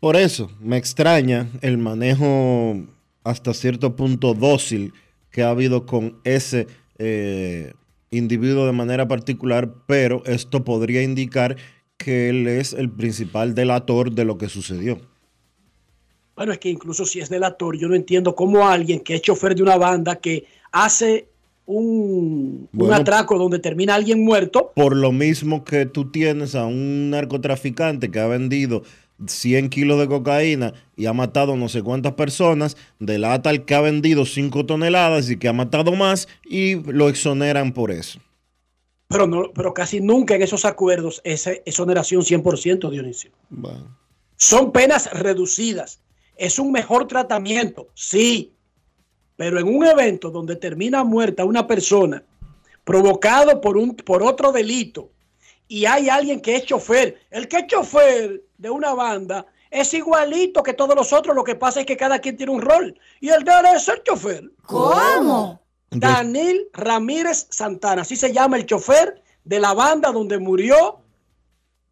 Por eso me extraña el manejo hasta cierto punto dócil que ha habido con ese eh, individuo de manera particular, pero esto podría indicar que él es el principal delator de lo que sucedió. Bueno, es que incluso si es delator, yo no entiendo cómo alguien que es chofer de una banda que hace un, un atraco donde termina alguien muerto, Por lo mismo que tú tienes a un narcotraficante que ha vendido 100 kilos de cocaína y ha matado no sé cuántas personas, delata al que ha vendido 5 toneladas y que ha matado más y lo exoneran por eso. Pero, no, pero casi nunca en esos acuerdos es exoneración 100%, Dionisio. Bueno. Son penas reducidas. Es un mejor tratamiento, sí. Pero en un evento donde termina muerta una persona provocado por, un, por otro delito y hay alguien que es chofer, el que es chofer de una banda es igualito que todos los otros, lo que pasa es que cada quien tiene un rol y el de él es el chofer. ¿Cómo? Daniel Ramírez Santana, así se llama el chofer de la banda donde murió,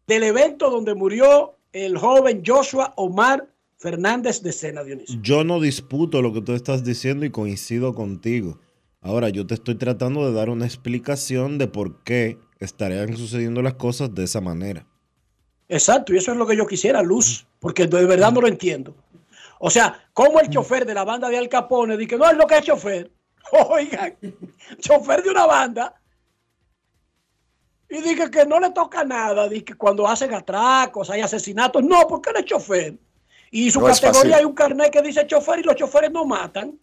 del evento donde murió el joven Joshua Omar Fernández de Sena, Dionisio. Yo no disputo lo que tú estás diciendo y coincido contigo. Ahora, yo te estoy tratando de dar una explicación de por qué estarían sucediendo las cosas de esa manera. Exacto, y eso es lo que yo quisiera, Luz, porque de verdad no lo entiendo. O sea, como el chofer de la banda de Al Capone dice, no es lo que es chofer. Oigan, chofer de una banda. Y dice que no le toca nada, dice que cuando hacen atracos, hay asesinatos. No, porque él es chofer. Y su No categoría hay un carnet que dice chofer y los choferes no matan.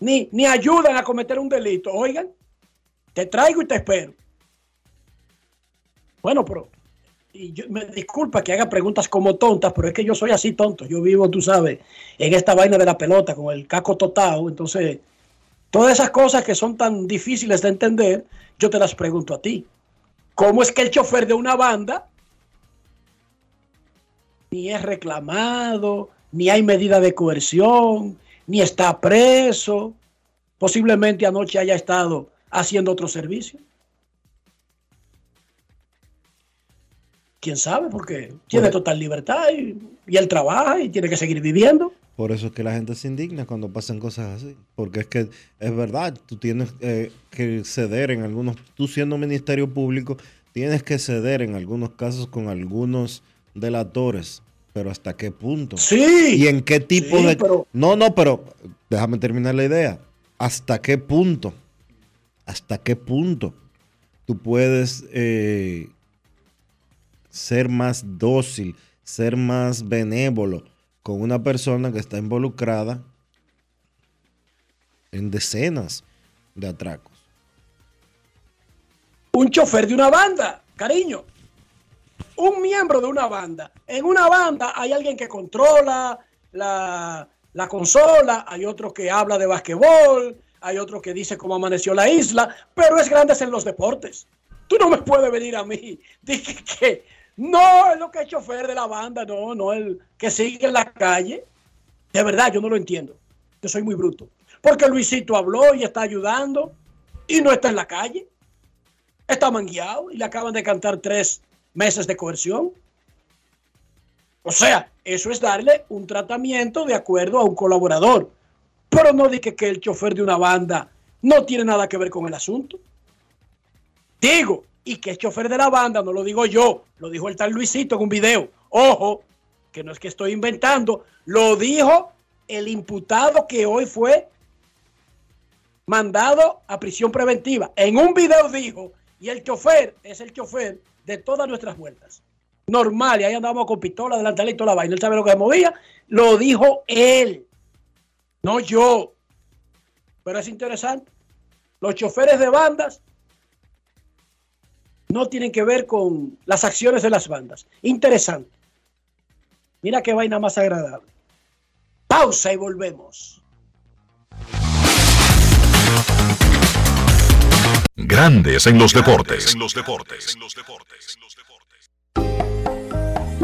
Ni, ni ayudan a cometer un delito. Oigan, te traigo y te espero. Bueno, pero y yo, me disculpa que haga preguntas como tontas, pero es que yo soy así tonto. Yo vivo, tú sabes, en esta vaina de la pelota con el caco totado. Entonces, Todas esas cosas que son tan difíciles de entender, yo te las pregunto a ti. ¿Cómo es que el chofer de una banda ni es reclamado, ni hay medida de coerción, ni está preso? Posiblemente anoche haya estado haciendo otro servicio. quién sabe, porque tiene total libertad y, y, él trabaja y tiene que seguir viviendo. Por eso es que la gente se indigna cuando pasan cosas así. Porque es que es verdad, tú tienes eh, que ceder en algunos, tú siendo ministerio público, tienes que ceder en algunos casos con algunos delatores. Pero ¿hasta qué punto? Sí. ¿Y en qué tipo sí, de... pero- No, no, pero déjame terminar la idea. ¿Hasta qué punto? ¿Hasta qué punto tú puedes eh, ser más dócil, ser más benévolo con una persona que está involucrada en decenas de atracos? Un chofer de una banda, cariño. Un miembro de una banda. En una banda hay alguien que controla la, la consola, hay otro que habla de basquetbol, hay otro que dice cómo amaneció la isla, pero es grandes en los deportes. Tú no me puedes venir a mí. Dije que no es lo que es chofer de la banda, no, no el que sigue en la calle. De verdad, yo no lo entiendo. Yo soy muy bruto. Porque Luisito habló y está ayudando y no está en la calle. Está mangueado y le acaban de cantar tres meses de coerción. O sea, eso es darle un tratamiento de acuerdo a un colaborador. Pero no dije que el chofer de una banda no tiene nada que ver con el asunto. Digo, y que es chofer de la banda, no lo digo yo, lo dijo el tal Luisito en un video. Ojo, que no es que estoy inventando, lo dijo el imputado que hoy fue mandado a prisión preventiva. En un video dijo, y el chofer es el chofer de todas nuestras vueltas. Normal, y ahí andamos con pistola, delantal y toda la vaina. Él sabe lo que se movía. Lo dijo él, no yo. Pero es interesante. Los choferes de bandas no tienen que ver con las acciones de las bandas. Interesante. Mira qué vaina más agradable. Pausa y volvemos. Grandes en los deportes.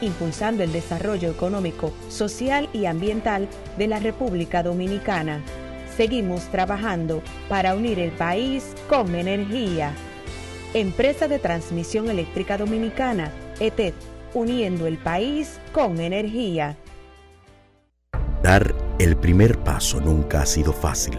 impulsando el desarrollo económico, social y ambiental de la República Dominicana. Seguimos trabajando para unir el país con energía. Empresa de Transmisión Eléctrica Dominicana, ETED, uniendo el país con energía. Dar el primer paso nunca ha sido fácil,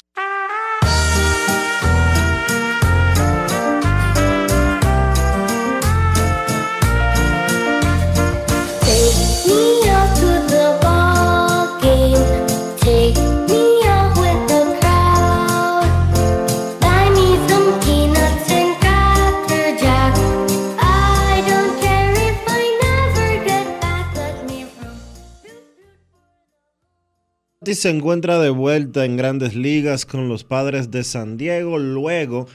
Se encuentra de vuelta en grandes ligas con los padres de San Diego. Luego,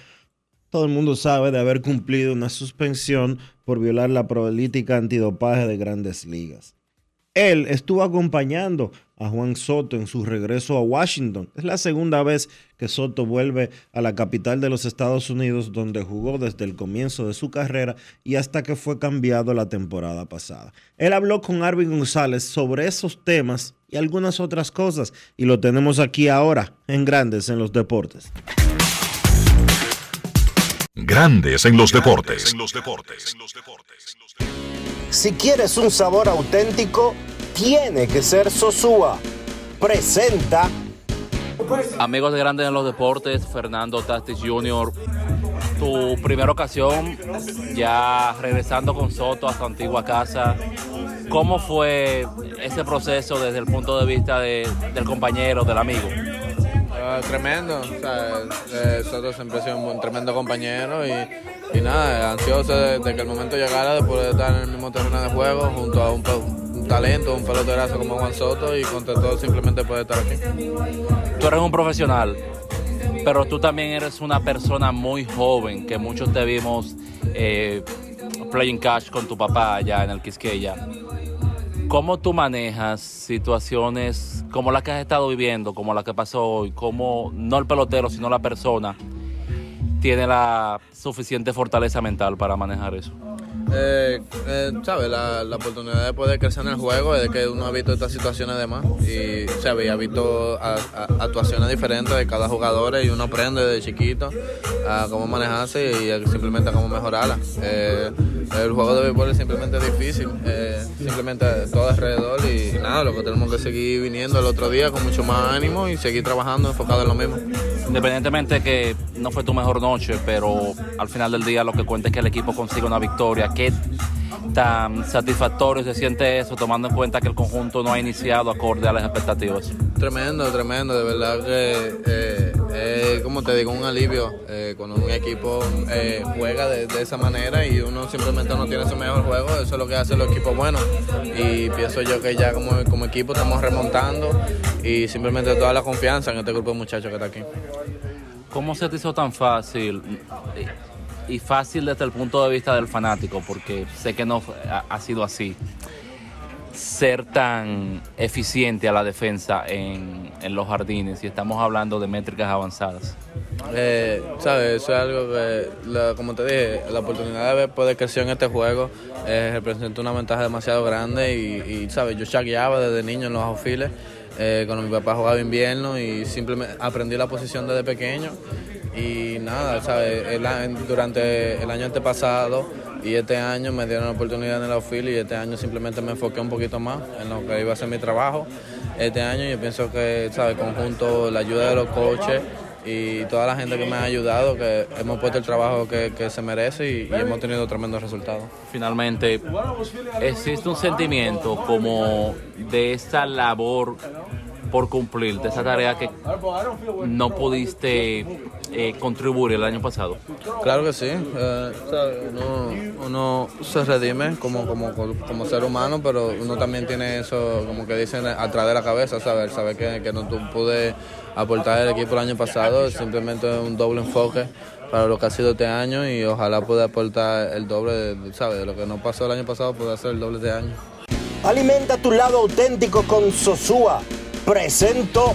todo el mundo sabe de haber cumplido una suspensión por violar la política antidopaje de grandes ligas. Él estuvo acompañando a Juan Soto en su regreso a Washington. Es la segunda vez que Soto vuelve a la capital de los Estados Unidos, donde jugó desde el comienzo de su carrera y hasta que fue cambiado la temporada pasada. Él habló con Arvin González sobre esos temas y algunas otras cosas, y lo tenemos aquí ahora en Grandes en los Deportes. Grandes en los deportes. Si quieres un sabor auténtico, tiene que ser Sosúa. Presenta Amigos de Grandes en los Deportes, Fernando Tastis Jr., tu primera ocasión ya regresando con Soto a su antigua casa. ¿Cómo fue ese proceso desde el punto de vista de- del compañero, del amigo? Ah, tremendo, o sea, eh, Soto siempre ha sido un tremendo compañero y, y nada, ansioso de, de que el momento llegara de poder estar en el mismo terreno de juego junto a un, un talento, un pelotazo como Juan Soto y contento simplemente poder estar aquí. Tú eres un profesional, pero tú también eres una persona muy joven, que muchos te vimos eh, playing cash con tu papá allá en el Quisqueya. ¿Cómo tú manejas situaciones como las que has estado viviendo, como la que pasó hoy? ¿Cómo no el pelotero, sino la persona tiene la suficiente fortaleza mental para manejar eso? Eh, eh, ¿sabes? La, la oportunidad de poder crecer en el juego es que uno ha visto estas situaciones de más y, ¿sabes? Ha visto actuaciones diferentes de cada jugador y uno aprende desde chiquito a cómo manejarse y simplemente a cómo mejorarla. Eh, el juego de béisbol es simplemente difícil, eh, simplemente todo alrededor y nada, lo que tenemos que seguir viniendo el otro día con mucho más ánimo y seguir trabajando enfocado en lo mismo. Independientemente que no fue tu mejor noche, pero al final del día lo que cuenta es que el equipo consigue una victoria. ¿Qué tan satisfactorio se siente eso, tomando en cuenta que el conjunto no ha iniciado acorde a las expectativas? Tremendo, tremendo, de verdad que eh, es, como te digo, un alivio eh, cuando un equipo eh, juega de, de esa manera y uno simplemente no tiene su mejor juego, eso es lo que hace los equipos buenos y pienso yo que ya como, como equipo estamos remontando y simplemente toda la confianza en este grupo de muchachos que está aquí. ¿Cómo se te hizo tan fácil y fácil desde el punto de vista del fanático? Porque sé que no ha, sido así. Ser tan eficiente a la defensa en, en los jardines y estamos hablando de métricas avanzadas. Eh, ¿Sabes? Eso es algo que, como te dije, la oportunidad de ver- poder crecer en este juego eh, representa una ventaja demasiado grande y, y, ¿sabes? Yo chagueaba desde niño en los outfields, eh, cuando mi papá jugaba invierno y simplemente aprendí la posición desde pequeño y nada, ¿sabes? El durante el año antepasado y este año me dieron la oportunidad en el outfield y este año simplemente me enfoqué un poquito más en lo que iba a ser mi trabajo. Este año yo pienso que, ¿sabes? Conjunto, la ayuda de los coaches y toda la gente que me ha ayudado, que hemos puesto el trabajo que, se merece y, hemos tenido tremendos resultados. Finalmente, existe un sentimiento como de esta labor por cumplir de esa tarea que no pudiste eh, contribuir el año pasado? Claro que sí. eh. Uno, uno se redime como, como, como ser humano, pero uno también tiene eso, como que dicen, atrás de la cabeza, ¿sabes? Saber que, que no tú pude aportar el equipo el año pasado, simplemente un doble enfoque para lo que ha sido este año y ojalá pueda aportar el doble, de, ¿sabes? De lo que no pasó el año pasado, pueda hacer el doble de año. Alimenta tu lado auténtico con Sosúa. Presento.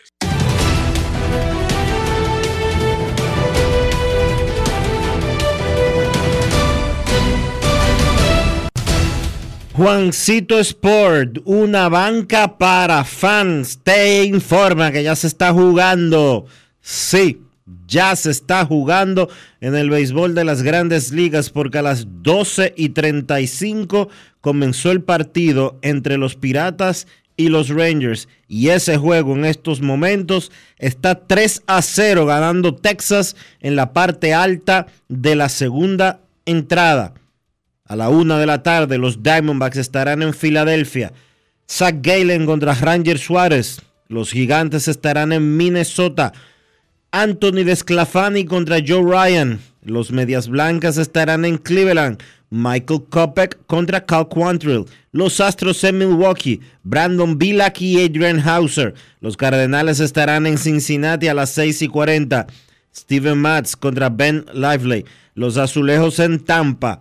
Juancito Sport, una banca para fans, te informa que ya se está jugando. Sí, ya se está jugando en el béisbol de las grandes ligas porque a las 12 y 35 comenzó el partido entre los Piratas y los Rangers. Y ese juego en estos momentos está 3 a 0 ganando Texas en la parte alta de la segunda entrada. A la una de la tarde, los Diamondbacks estarán en Filadelfia. Zach Galen contra Ranger Suárez. Los Gigantes estarán en Minnesota. Anthony Desclafani contra Joe Ryan. Los Medias Blancas estarán en Cleveland. Michael Kopech contra Cal Quantrill. Los Astros en Milwaukee. Brandon Bilak y Adrian Hauser. Los Cardenales estarán en Cincinnati a las 6 y 40. Steven Matz contra Ben Lively. Los Azulejos en Tampa.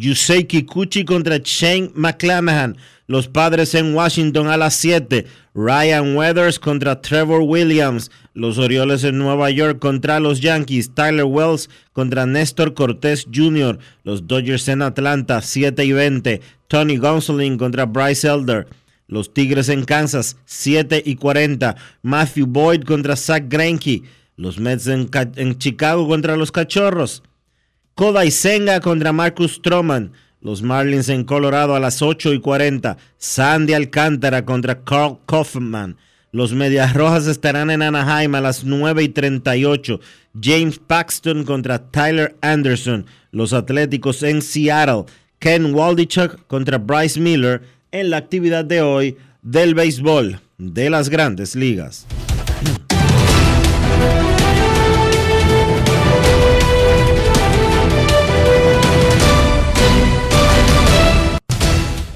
Yusei Kikuchi contra Shane McClanahan. Los padres en Washington a las 7. Ryan Weathers contra Trevor Williams. Los Orioles en Nueva York contra los Yankees. Tyler Wells contra Néstor Cortés Jr. Los Dodgers en Atlanta 7 y 20. Tony Gonsolin contra Bryce Elder. Los Tigres en Kansas 7 y 40. Matthew Boyd contra Zach Greinke. Los Mets en, Ca- en Chicago contra los Cachorros. Kodai Senga contra Marcus Stroman. Los Marlins en Colorado a las 8 y 40. Sandy Alcántara contra Carl Kaufman. Los Medias Rojas estarán en Anaheim a las 9 y 38. James Paxton contra Tyler Anderson. Los Atléticos en Seattle. Ken Waldichuk contra Bryce Miller en la actividad de hoy del béisbol de las grandes ligas.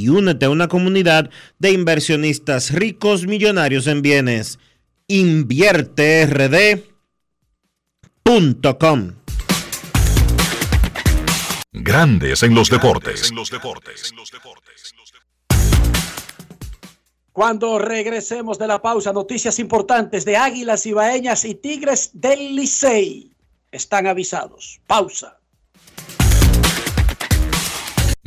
y únete a una comunidad de inversionistas ricos millonarios en bienes invierterd.com. Grandes en los deportes. Cuando regresemos de la pausa, noticias importantes de Águilas Ibaeñas y Tigres del Licey. Están avisados. Pausa.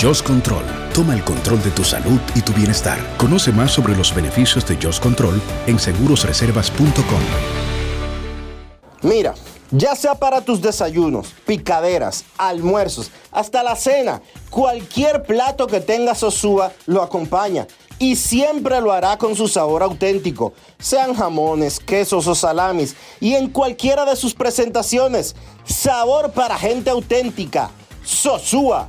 Just Control, toma el control de tu salud y tu bienestar. Conoce más sobre los beneficios de Just Control en segurosreservas.com. Mira, ya sea para tus desayunos, picaderas, almuerzos, hasta la cena, cualquier plato que tenga Sosúa lo acompaña y siempre lo hará con su sabor auténtico, sean jamones, quesos o salamis y en cualquiera de sus presentaciones. Sabor para gente auténtica. Sosúa,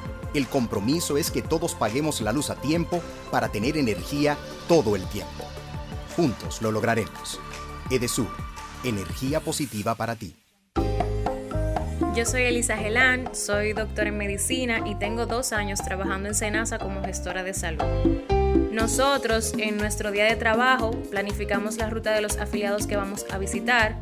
El compromiso es que todos paguemos la luz a tiempo para tener energía todo el tiempo. Juntos lo lograremos. Edesur energía positiva para ti. Yo soy Elisa Gelán, soy doctora en medicina y tengo dos años trabajando en Senasa como gestora de salud. Nosotros en nuestro día de trabajo planificamos la ruta de los afiliados que vamos a visitar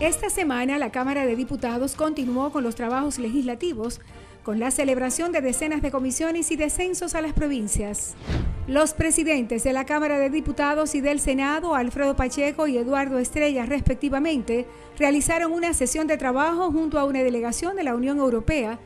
Esta semana la Cámara de Diputados continuó con los trabajos legislativos con la celebración de decenas de comisiones y descensos a las provincias. Los presidentes de la Cámara de Diputados y del Senado, Alfredo Pacheco y Eduardo Estrella, respectivamente, realizaron una sesión de trabajo junto a una delegación de la Unión Europea,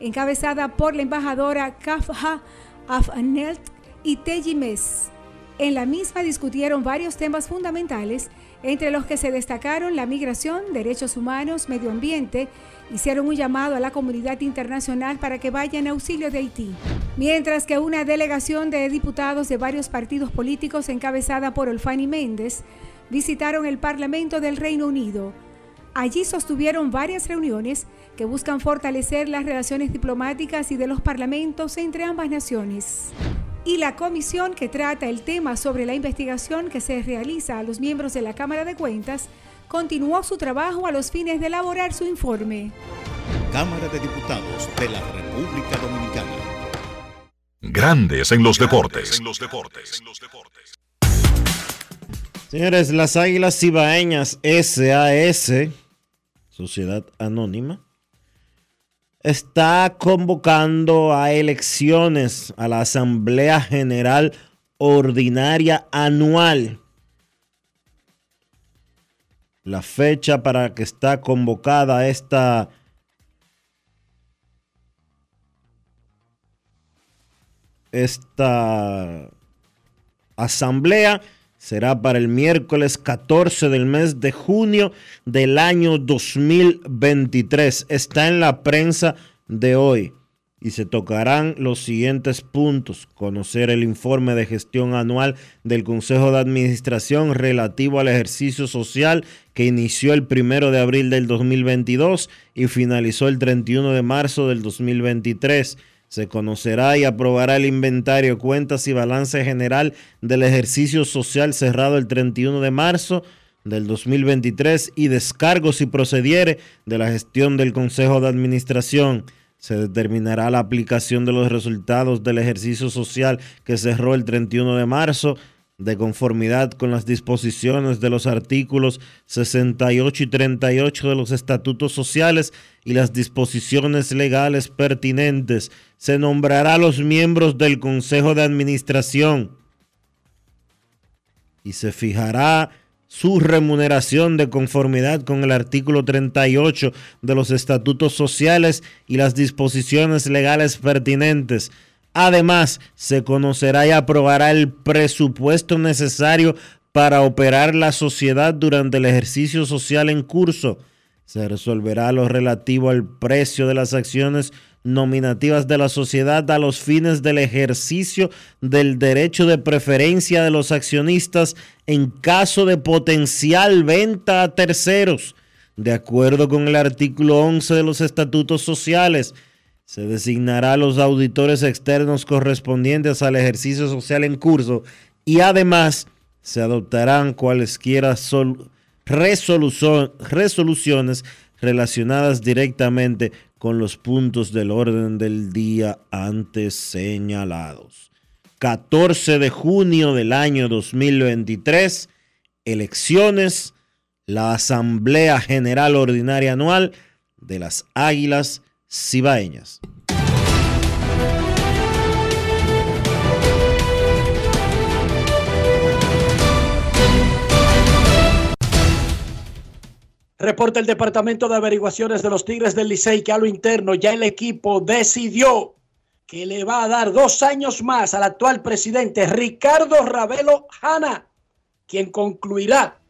encabezada por la embajadora Kafha Afnelt y Teji Mes. En la misma discutieron varios temas fundamentales, entre los que se destacaron la migración, derechos humanos, medio ambiente, hicieron un llamado a la comunidad internacional para que vaya en auxilio de Haití. Mientras que una delegación de diputados de varios partidos políticos encabezada por Olfani Méndez visitaron el Parlamento del Reino Unido. Allí sostuvieron varias reuniones que buscan fortalecer las relaciones diplomáticas y de los parlamentos entre ambas naciones. Y la comisión que trata el tema sobre la investigación que se realiza a los miembros de la Cámara de Cuentas continuó su trabajo a los fines de elaborar su informe. Cámara de Diputados de la República Dominicana. Grandes en los deportes. Señores, las Águilas Cibaeñas SAS, Sociedad Anónima, está convocando a elecciones a la Asamblea General Ordinaria Anual. La fecha para que está convocada esta esta asamblea será para el miércoles 14 del mes de junio del año 2023. Está en la prensa de hoy y se tocarán los siguientes puntos. Conocer el informe de gestión anual del Consejo de Administración relativo al ejercicio social que inició el primero de abril del 2022 y finalizó el 31 de marzo del 2023 se conocerá y aprobará el inventario, cuentas y balance general del ejercicio social cerrado el 31 de marzo del 2023 y descargos si procediere de la gestión del Consejo de Administración. Se determinará la aplicación de los resultados del ejercicio social que cerró el 31 de marzo de conformidad con las disposiciones de los artículos 68 y 38 de los estatutos sociales y las disposiciones legales pertinentes. Se nombrará a los miembros del Consejo de Administración y se fijará su remuneración de conformidad con el artículo 38 de los estatutos sociales y las disposiciones legales pertinentes. Además, se conocerá y aprobará el presupuesto necesario para operar la sociedad durante el ejercicio social en curso. Se resolverá lo relativo al precio de las acciones nominativas de la sociedad a los fines del ejercicio del derecho de preferencia de los accionistas en caso de potencial venta a terceros. De acuerdo con el artículo 11 de los estatutos sociales, se designará a los auditores externos correspondientes al ejercicio social en curso y además se adoptarán cualesquiera resoluciones relacionadas directamente con los puntos del orden del día antes señalados. 14 de junio del año 2023, elecciones, la Asamblea General Ordinaria Anual de las Águilas Cibaeñas. Reporta el Departamento de Averiguaciones de los Tigres del Licey que a lo interno ya el equipo decidió que le va a dar dos años más al actual presidente Ricardo Ravelo Hanna, quien concluirá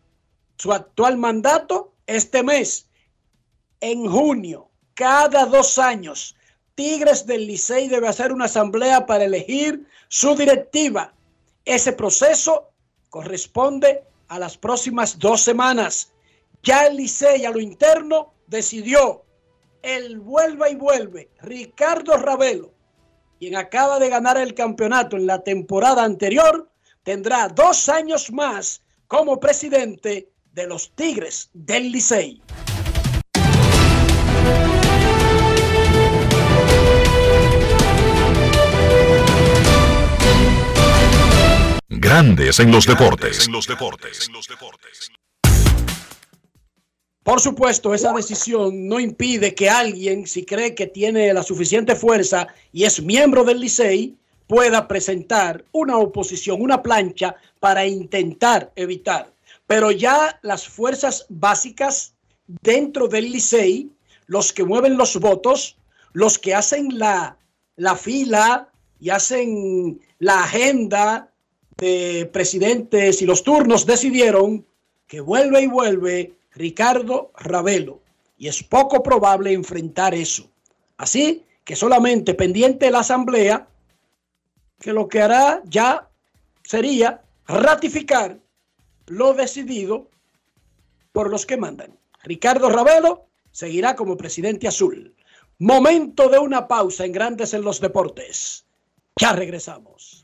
su actual mandato este mes, en junio. Cada dos años, Tigres del Licey debe hacer una asamblea para elegir su directiva. Ese proceso corresponde a las próximas dos semanas. Ya el Licey a lo interno decidió el vuelve y vuelve Ricardo Ravelo, quien acaba de ganar el campeonato en la temporada anterior, tendrá dos años más como presidente de los Tigres del Licey. Grandes en los deportes. Por supuesto, esa decisión no impide que alguien, si cree que tiene la suficiente fuerza y es miembro del Licey, pueda presentar una oposición, una plancha para intentar evitar. Pero ya las fuerzas básicas dentro del Licey, los que mueven los votos, los que hacen la, la fila y hacen la agenda de presidentes y los turnos, decidieron que vuelve y vuelve Ricardo Ravelo. Y es poco probable enfrentar eso. Así que solamente pendiente de la Asamblea, que lo que hará ya sería ratificar lo decidido por los que mandan. Ricardo Ravelo seguirá como presidente azul. Momento de una pausa en Grandes en los Deportes. Ya regresamos.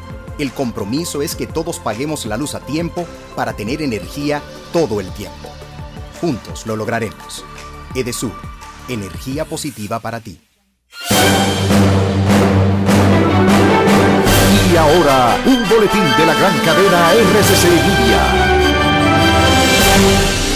El compromiso es que todos paguemos la luz a tiempo para tener energía todo el tiempo. Juntos lo lograremos. Edesur, energía positiva para ti. Y ahora, un boletín de la gran cadena RCC Libia.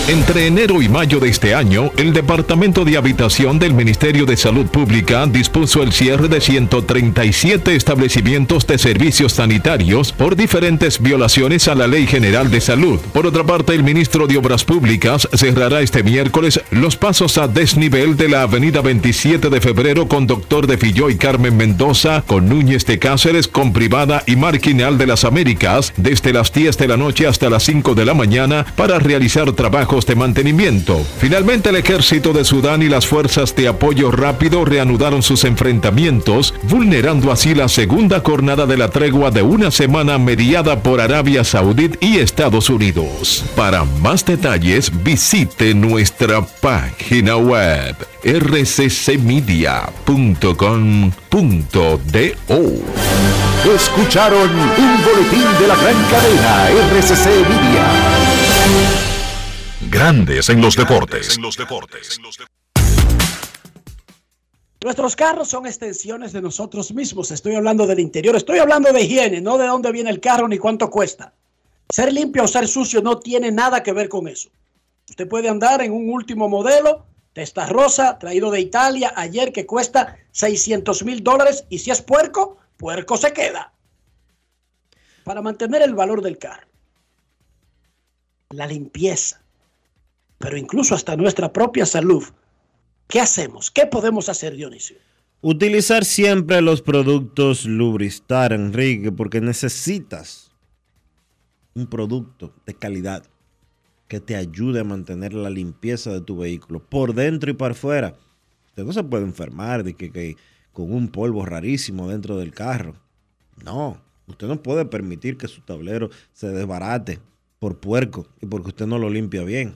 Entre enero y mayo de este año, el Departamento de Habitación del Ministerio de Salud Pública dispuso el cierre de 137 establecimientos de servicios sanitarios por diferentes violaciones a la Ley General de Salud. Por otra parte, el ministro de Obras Públicas cerrará este miércoles los pasos a desnivel de la avenida 27 de febrero con Doctor de Filló y Carmen Mendoza, con Núñez de Cáceres, con Privada y Marquinal de las Américas, desde las 10 de la noche hasta las 5 de la mañana para realizar trabajos de mantenimiento. Finalmente el ejército de Sudán y las fuerzas de apoyo rápido reanudaron sus enfrentamientos, vulnerando así la segunda jornada de la tregua de una semana mediada por Arabia Saudí y Estados Unidos. Para más detalles visite nuestra página web rccmedia.com.do. Escucharon un boletín de la gran cadena RCC Media. Grandes en los deportes. Nuestros carros son extensiones de nosotros mismos. Estoy hablando del interior, estoy hablando de higiene, no de dónde viene el carro ni cuánto cuesta. Ser limpio o ser sucio no tiene nada que ver con eso. Usted puede andar en un último modelo, testa rosa, traído de Italia ayer, que cuesta 600 mil dólares. Y si es puerco, puerco se queda. Para mantener el valor del carro, la limpieza, pero incluso hasta nuestra propia salud. ¿Qué hacemos? ¿Qué podemos hacer, Dionisio? Utilizar siempre los productos Lubristar, Enrique, porque necesitas un producto de calidad que te ayude a mantener la limpieza de tu vehículo por dentro y por fuera. Usted no se puede enfermar de que, que con un polvo rarísimo dentro del carro. No, usted no puede permitir que su tablero se desbarate por puerco y porque usted no lo limpia bien.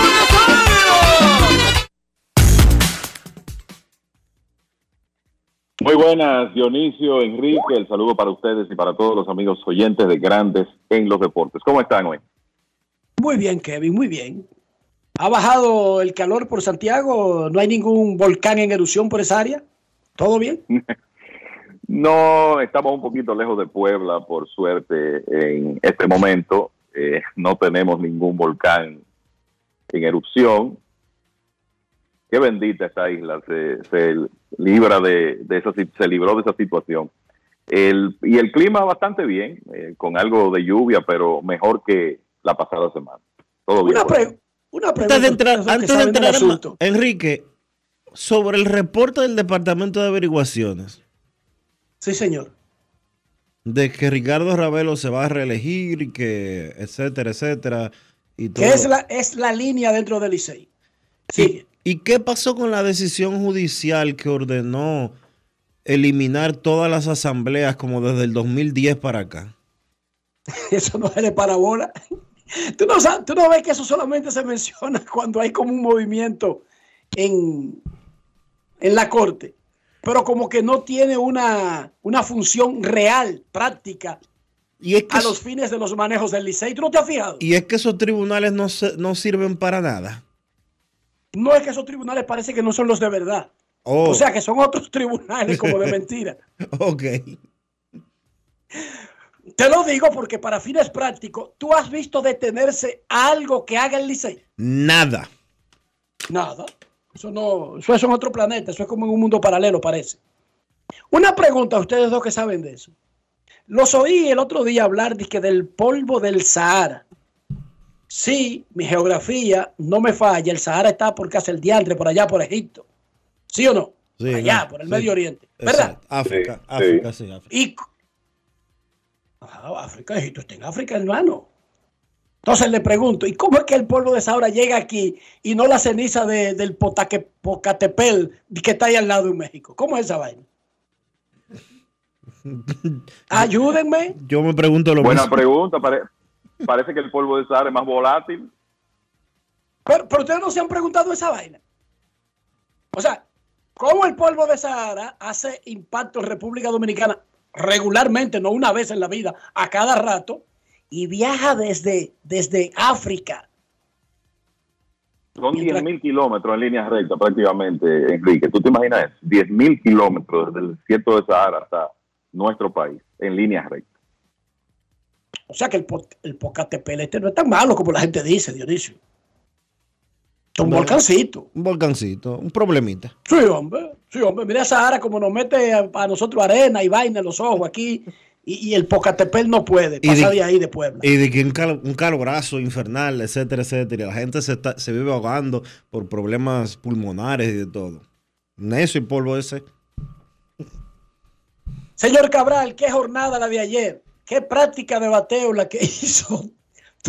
Muy buenas, Dionisio, Enrique, el saludo para ustedes y para todos los amigos oyentes de Grandes en los Deportes. ¿Cómo están hoy? Muy bien, Kevin, muy bien. ¿Ha bajado el calor por Santiago? ¿No hay ningún volcán en erupción por esa área? ¿Todo bien? No, estamos un poquito lejos de Puebla, por suerte, en este momento. Eh, no tenemos ningún volcán en erupción. Qué bendita esta isla, se, se libra de, de esa, si- se libró de esa situación. El, y el clima bastante bien, eh, con algo de lluvia, pero mejor que la pasada semana. Todo bien. Una, pre- pregunta. Antes de entrar, antes de en. Enrique, sobre el reporte del Departamento de Averiguaciones Sí, señor. de que Ricardo Ravelo se va a reelegir y que etcétera, etcétera. Y todo. Que es la, es la línea dentro del Licey. ¿Y, ¿Y qué pasó con la decisión judicial que ordenó eliminar todas las asambleas como desde el 2010 para acá? Eso no es de parabola. ¿Tú no, sabes- tú no ves que eso solamente se menciona cuando hay como un movimiento en, en la corte, pero como que no tiene una, una función real, práctica, Y es que, a los fines de los manejos del Licey. ¿Tú no te has fijado? y es que esos tribunales no, se- no sirven para nada. No es que esos tribunales parece que no son los de verdad. Oh. O sea, que son otros tribunales como de mentira. Ok. Te lo digo porque para fines prácticos, ¿tú has visto detenerse a algo que haga el Licey? Nada. Nada. Eso no, eso es en otro planeta, eso es como en un mundo paralelo, parece. Una pregunta a ustedes dos que saben de eso. Los oí el otro día hablar de que del polvo del Sahara. Sí, mi geografía no me falla. El Sahara está por casa el diantre, por allá por Egipto. ¿Sí o no? Sí, allá, no, por el sí. Medio Oriente. ¿Verdad? Exacto. África, Sí, África, sí, África. Y Ah, África, Egipto está en África, hermano. Entonces le pregunto, ¿y cómo es que el polvo de Sahara llega aquí y no la ceniza de- del Potaque- Pocatepel que está ahí al lado de México? ¿Cómo es esa vaina? Ayúdenme. Yo me pregunto lo Buena mismo. pregunta. pare- parece que el polvo de Sahara es más volátil. Pero, pero ustedes no se han preguntado esa vaina. O sea, ¿cómo el polvo de Sahara hace impacto en República Dominicana regularmente, no una vez en la vida, a cada rato, y viaja desde, desde África? Son 10.000 kilómetros en línea recta prácticamente, Enrique. ¿Tú te imaginas eso? 10.000 kilómetros desde el desierto de Sahara hasta nuestro país, en línea recta. O sea que el, el Pocatepel este no es tan malo como la gente dice, Dionisio. Un volcancito. Un volcancito, un problemita. Sí, hombre. Sí, hombre. Mira Sahara como nos mete a, a nosotros arena y vaina en los ojos aquí. Y, y el Pocatepel no puede Y pasar de- de ahí de Puebla. Y de que un, cal- un calobrazo infernal, etcétera, etcétera. Y la gente se, está- se vive ahogando por problemas pulmonares y de todo. Necio y polvo ese. Señor Cabral, qué jornada la de ayer. Qué práctica de bateo la que hizo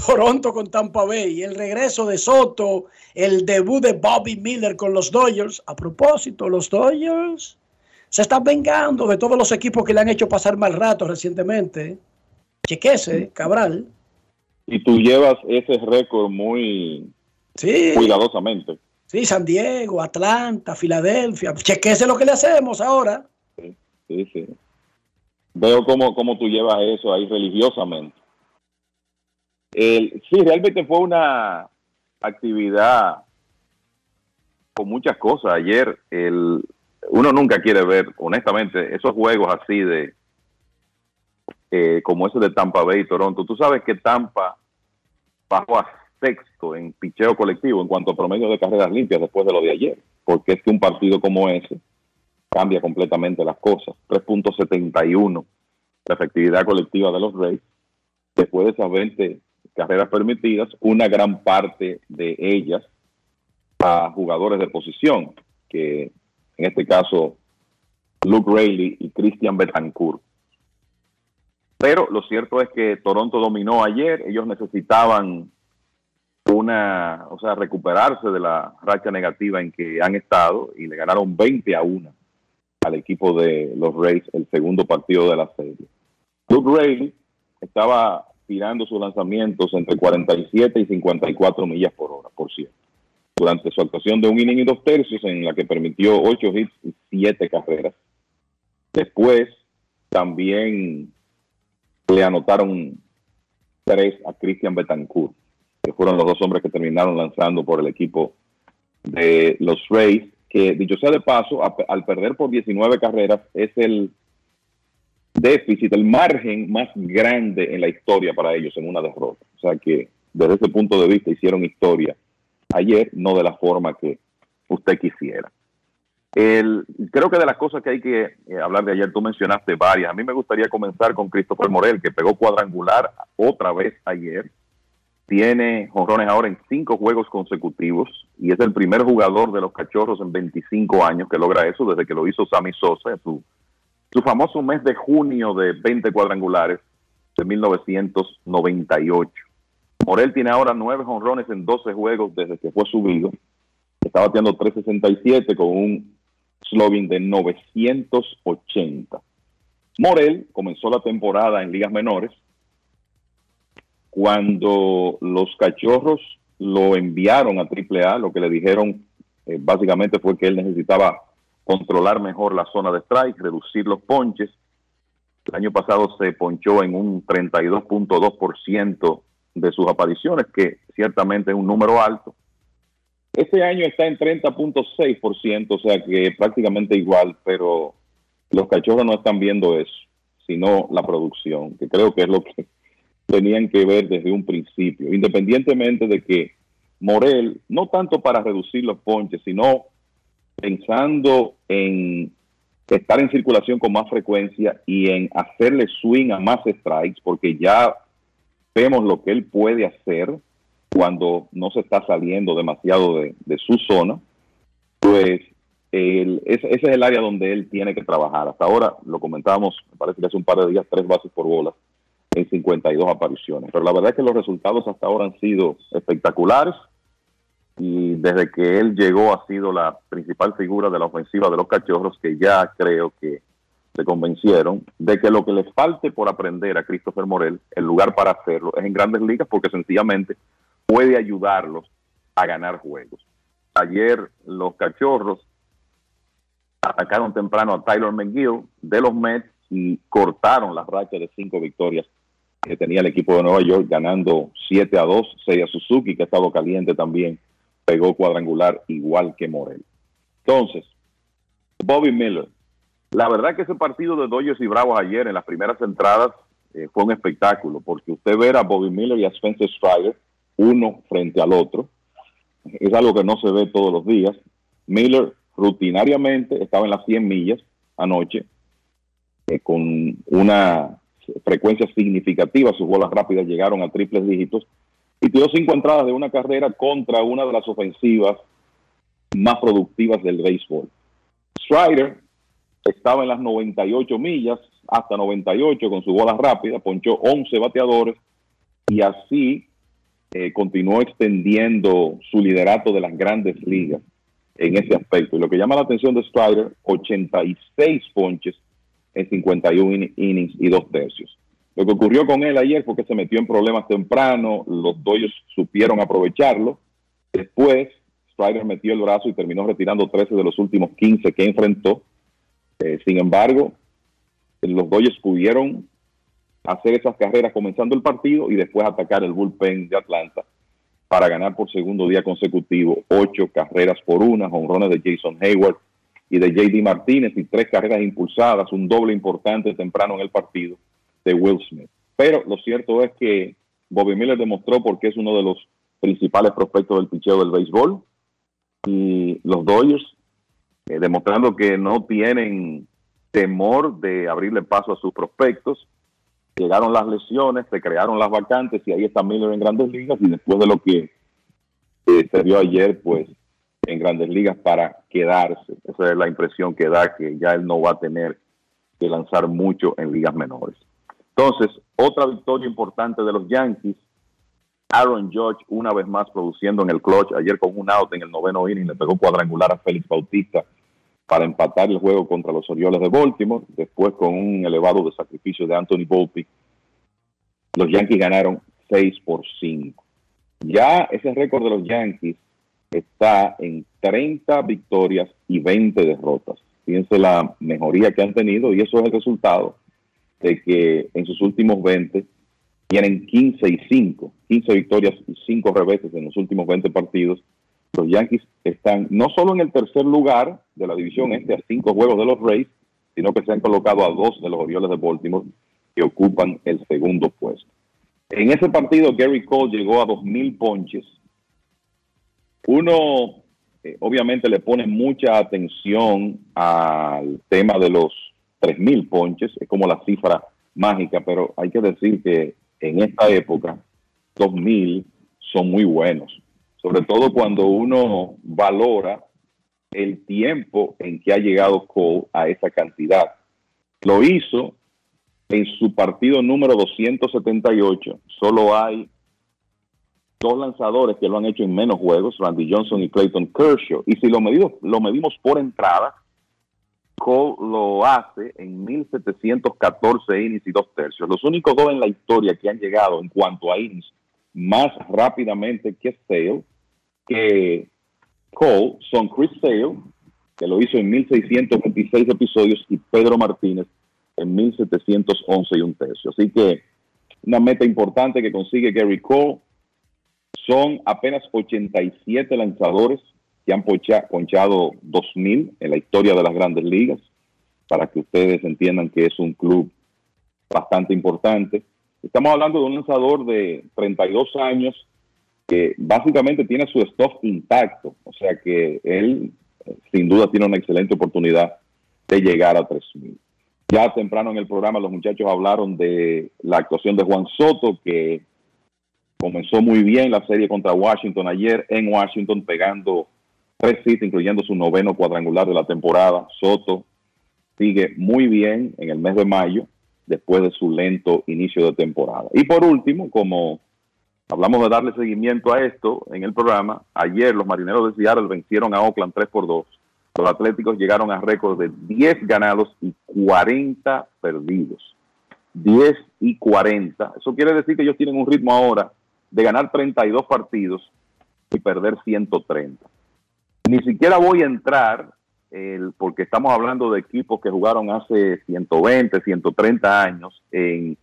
Toronto con Tampa Bay. El regreso de Soto, el debut de Bobby Miller con los Dodgers. A propósito, los Dodgers se están vengando de todos los equipos que le han hecho pasar mal rato recientemente. Chequese, Cabral. Y tú llevas ese récord muy Sí. cuidadosamente. Sí, San Diego, Atlanta, Filadelfia. Chequese lo que le hacemos ahora. Sí, sí. Veo cómo, cómo tú llevas eso ahí religiosamente. El- sí, realmente fue una actividad con muchas cosas. Ayer, el, uno nunca quiere ver, honestamente, esos juegos así de, eh, como ese de Tampa Bay y Toronto. Tú sabes que Tampa bajó a sexto en picheo colectivo en cuanto a promedio de carreras limpias después de lo de ayer, porque es que un partido como ese cambia completamente las cosas. 3.71 la efectividad colectiva de los Rays. Después de esas 20 carreras permitidas, una gran parte de ellas a jugadores de posición, que en este caso Luke Rayleigh y Christian Betancourt. Pero lo cierto es que Toronto dominó ayer, ellos necesitaban una, o sea, recuperarse de la racha negativa en que han estado y le ganaron 20 a 1 al equipo de los Rays el segundo partido de la serie. Luke Rayleigh estaba tirando sus lanzamientos entre 47 y 54 millas por hora, por cierto, durante su actuación de un inning y dos tercios en la que permitió 8 hits y 7 carreras. Después también le anotaron tres a Christian Betancourt, que fueron los dos hombres que terminaron lanzando por el equipo de los Rays, que dicho sea de paso, al perder por 19 carreras, es el déficit, el margen más grande en la historia para ellos en una derrota. O sea que desde ese punto de vista hicieron historia ayer, no de la forma que usted quisiera. El, creo que de las cosas que hay que eh, hablar de ayer, tú mencionaste varias. A mí me gustaría comenzar con Christopher Morel, que pegó cuadrangular otra vez ayer. Tiene jonrones ahora en cinco juegos consecutivos y es el primer jugador de los cachorros en 25 años que logra eso desde que lo hizo Sammy Sosa su, su famoso mes de junio de 20 cuadrangulares de 1998. Morel tiene ahora nueve jonrones en 12 juegos desde que fue subido. Está bateando 367 con un slogan de 980. Morel comenzó la temporada en ligas menores cuando los cachorros lo enviaron a AAA, lo que le dijeron eh, básicamente fue que él necesitaba controlar mejor la zona de strike, reducir los ponches. El año pasado se ponchó en un 32.2% de sus apariciones, que ciertamente es un número alto. Este año está en 30.6%, o sea que prácticamente igual, pero los cachorros no están viendo eso, sino la producción, que creo que es lo que tenían que ver desde un principio, independientemente de que Morel, no tanto para reducir los ponches, sino pensando en estar en circulación con más frecuencia y en hacerle swing a más strikes, porque ya vemos lo que él puede hacer cuando no se está saliendo demasiado de, su zona, pues ese, ese es el área donde él tiene que trabajar. Hasta ahora, lo comentábamos, me parece que hace un par de días, tres bases por bola en 52 apariciones. Pero la verdad es que los resultados hasta ahora han sido espectaculares y desde que él llegó ha sido la principal figura de la ofensiva de los cachorros que ya creo que se convencieron de que lo que les falte por aprender a Christopher Morel, el lugar para hacerlo es en grandes ligas porque sencillamente puede ayudarlos a ganar juegos. Ayer los cachorros atacaron temprano a Tyler McGill de los Mets y cortaron la racha de cinco victorias que tenía el equipo de Nueva York, ganando 7 a 2. Seiya Suzuki, que ha estado caliente también, pegó cuadrangular igual que Morel. Entonces, Bobby Miller. La verdad que ese partido de Dodgers y Bravos ayer en las primeras entradas eh, fue un espectáculo, porque usted ver a Bobby Miller y a Spencer Strider, uno frente al otro, es algo que no se ve todos los días. Miller rutinariamente estaba en las 100 millas anoche, eh, con una frecuencia significativa. Sus bolas rápidas llegaron a triples dígitos y tiró cinco entradas de una carrera contra una de las ofensivas más productivas del béisbol. Strider estaba en las 98 millas, hasta 98 con su bola rápida, ponchó 11 bateadores y así eh, continuó extendiendo su liderato de las grandes ligas en ese aspecto. Y lo que llama la atención de Strider, 86 ponches en 51 in- innings y dos tercios. Lo que ocurrió con él ayer fue que se metió en problemas temprano, los Dodgers supieron aprovecharlo. Después, Strider metió el brazo y terminó retirando 13 de los últimos 15 que enfrentó. Eh, sin embargo, los Dodgers pudieron hacer esas carreras comenzando el partido y después atacar el bullpen de Atlanta para ganar por segundo día consecutivo ocho carreras por una, honrones de Jason Hayward y de JD Martínez y tres carreras impulsadas, un doble importante temprano en el partido de Will Smith. Pero lo cierto es que Bobby Miller demostró porque es uno de los principales prospectos del picheo del béisbol y los Dodgers eh, demostrando que no tienen temor de abrirle paso a sus prospectos. Llegaron las lesiones, se crearon las vacantes y ahí está Miller en grandes ligas y después de lo que eh, se vio ayer, pues en grandes ligas para quedarse. Esa es la impresión que da que ya él no va a tener que lanzar mucho en ligas menores. Entonces, otra victoria importante de los Yankees. Aaron George una vez más produciendo en el clutch. Ayer con un out en el noveno inning le pegó cuadrangular a Félix Bautista para empatar el juego contra los Orioles de Baltimore. Después con un elevado de sacrificio de Anthony Volpe, los Yankees ganaron 6 por 5. Ya ese récord de los Yankees está en 30 victorias y 20 derrotas. Fíjense la mejoría que han tenido y eso es el resultado de que en sus últimos 20 tienen 15 y 5, 15 victorias y 5 reveses en los últimos 20 partidos. Los Yankees están no solo en el tercer lugar de la división este a 5 juegos de los Rays, sino que se han colocado a dos de los Orioles de Baltimore que ocupan el segundo puesto. En ese partido Gary Cole llegó a 2.000 ponches. Uno eh, obviamente le pone mucha atención al tema de los 3.000 ponches, es como la cifra mágica, pero hay que decir que en esta época 2.000 son muy buenos, sobre todo cuando uno valora el tiempo en que ha llegado Cole a esa cantidad. Lo hizo en su partido número 278. Solo hay dos lanzadores que lo han hecho en menos juegos, Randy Johnson y Clayton Kershaw. Y si lo medimos, lo medimos por entrada, Cole lo hace en 1714 innings y dos tercios. Los únicos dos en la historia que han llegado en cuanto a innings más rápidamente que Sale, que Cole, son Chris Sale, que lo hizo en 1626 episodios, y Pedro Martínez en 1711 y un tercio. Así que una meta importante que consigue Gary Cole son apenas 87 lanzadores que han poncha- ponchado 2000 en la historia de las grandes ligas, para que ustedes entiendan que es un club bastante importante. Estamos hablando de un lanzador de 32 años que básicamente tiene su stock intacto, o sea que él eh, sin duda tiene una excelente oportunidad de llegar a 3000. Ya temprano en el programa los muchachos hablaron de la actuación de Juan Soto, que comenzó muy bien la serie contra Washington ayer en Washington, pegando tres hits, incluyendo su noveno cuadrangular de la temporada. Soto sigue muy bien en el mes de mayo, después de su lento inicio de temporada. Y por último, como hablamos de darle seguimiento a esto en el programa, ayer los marineros de Seattle vencieron a Oakland 3 por 2. Los Atléticos llegaron a récord de 10 ganados y 40 perdidos. 10 y 40. Eso quiere decir que ellos tienen un ritmo ahora de ganar 32 partidos y perder 130. Ni siquiera voy a entrar, porque estamos hablando de equipos que jugaron hace 120, 130 años, en,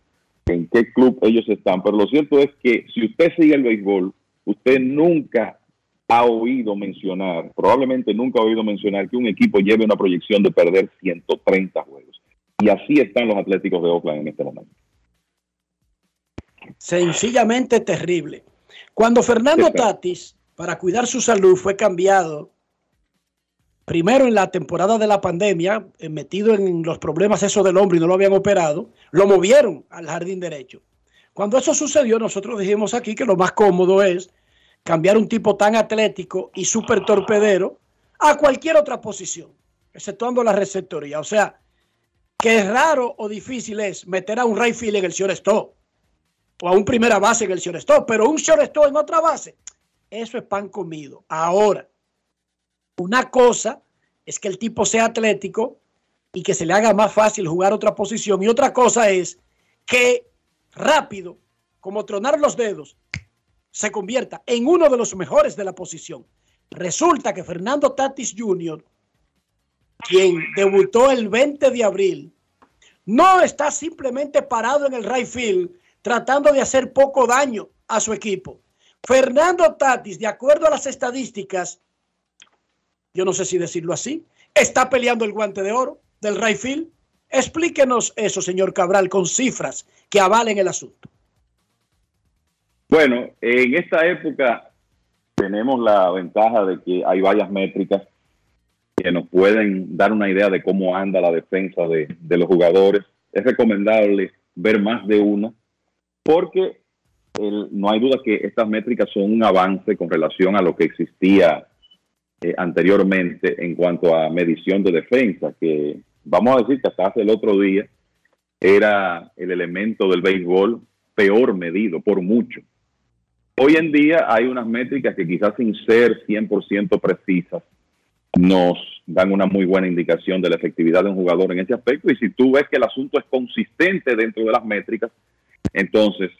en qué club ellos están. Pero lo cierto es que si usted sigue el béisbol, usted nunca ha oído mencionar, probablemente nunca ha oído mencionar que un equipo lleve una proyección de perder 130 juegos. Y así están los Atléticos de Oakland en este momento. Sencillamente terrible. Cuando Fernando. Tatis para cuidar su salud fue cambiado primero en la temporada de la pandemia, eh, metido en los problemas eso del hombre y no lo habían operado, lo movieron al jardín derecho. Cuando eso sucedió, nosotros dijimos aquí que lo más cómodo es cambiar un tipo tan atlético y súper torpedero a cualquier otra posición, exceptuando la receptoría. O sea, que es raro o difícil es meter a un right field en el shortstop o a un primera base en el shortstop, pero un shortstop en otra base, eso es pan comido. Ahora, una cosa es que el tipo sea atlético y que se le haga más fácil jugar otra posición y otra cosa es que rápido, como tronar los dedos, se convierta en uno de los mejores de la posición. Resulta que Fernando Tatis Jr., quien debutó el 20 de abril, no está simplemente parado en el right field tratando de hacer poco daño a su equipo. Fernando Tatis, de acuerdo a las estadísticas, yo no sé si decirlo así, está peleando el guante de oro del right field. Explíquenos eso, señor Cabral, con cifras que avalen el asunto. Bueno, en esta época tenemos la ventaja de que hay varias métricas que nos pueden dar una idea de cómo anda la defensa de, de los jugadores. Es recomendable ver más de una porque no hay duda que estas métricas son un avance con relación a lo que existía eh, anteriormente en cuanto a medición de defensa, que vamos a decir que hasta hace el otro día era el elemento del béisbol peor medido por mucho. Hoy en día hay unas métricas que quizás sin ser 100% precisas nos dan una muy buena indicación de la efectividad de un jugador en ese aspecto y si tú ves que el asunto es consistente dentro de las métricas, entonces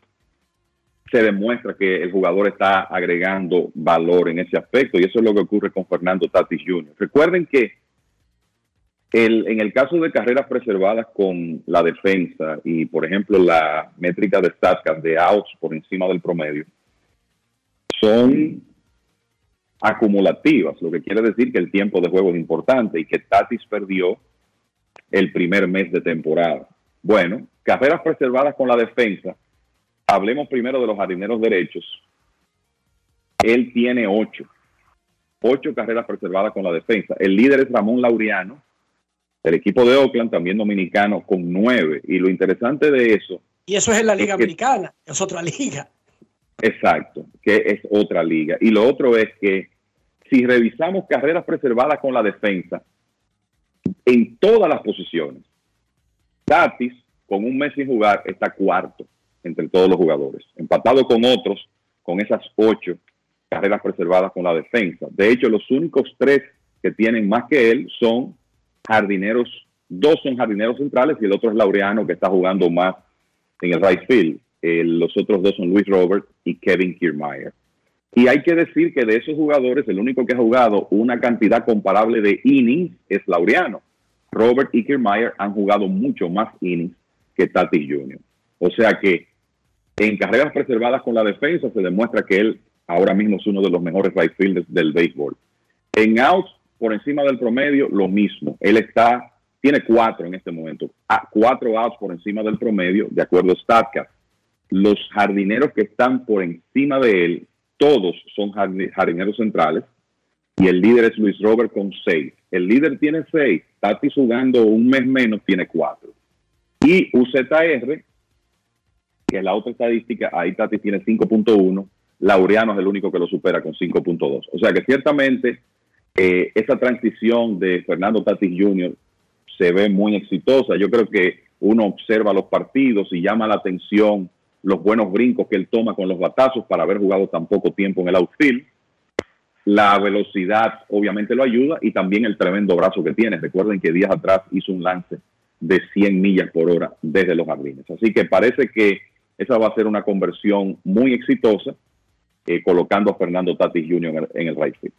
se demuestra que el jugador está agregando valor en ese aspecto y eso es lo que ocurre con Fernando Tatis Jr. Recuerden que el- en el caso de carreras preservadas con la defensa y, por ejemplo, la métrica de Statcast de outs por encima del promedio, son acumulativas, lo que quiere decir que el tiempo de juego es importante y que Tatis perdió el primer mes de temporada. Bueno, carreras preservadas con la defensa, hablemos primero de los jardineros derechos. Él tiene ocho, ocho carreras preservadas con la defensa. El líder es Ramón Laureano, el equipo de Oakland, también dominicano, con nueve. Y lo interesante de eso Y eso es en la Liga Es que- Americana, es otra liga. Exacto, que es otra liga. Y lo otro es que si revisamos carreras preservadas con la defensa, en todas las posiciones, Tatis, con un mes sin jugar, está cuarto entre todos los jugadores, empatado con otros, con esas ocho carreras preservadas con la defensa. De hecho, los únicos tres que tienen más que él son jardineros, dos son jardineros centrales y el otro es Laureano, que está jugando más en el right field. Eh, los otros dos son Luis Robert y Kevin Kiermaier. Y hay que decir que de esos jugadores, el único que ha jugado una cantidad comparable de innings es Laureano. Robert y Kiermaier han jugado mucho más innings que Tatis Jr. O sea que en carreras preservadas con la defensa se demuestra que él ahora mismo es uno de los mejores right fielders del béisbol. En outs, por encima del promedio, lo mismo. Él está, tiene cuatro en este momento. Ah, cuatro outs por encima del promedio, de acuerdo a StatCast. Los jardineros que están por encima de él, todos son jardi- jardineros centrales. Y el líder es Luis Robert con seis. El líder tiene seis. Tatis jugando un mes menos tiene cuatro. Y UZR, que es la otra estadística, ahí Tatis tiene 5.1. Laureano es el único que lo supera con 5.2. O sea que ciertamente eh, esa transición de Fernando Tatis Jr. se ve muy exitosa. Yo creo que uno observa los partidos y llama la atención los buenos brincos que él toma con los batazos para haber jugado tan poco tiempo en el outfield. La velocidad obviamente lo ayuda y también el tremendo brazo que tiene. Recuerden que días atrás hizo un lance de 100 millas por hora desde los jardines. Así que parece que esa va a ser una conversión muy exitosa eh, colocando a Fernando Tatis Jr. en el, right field.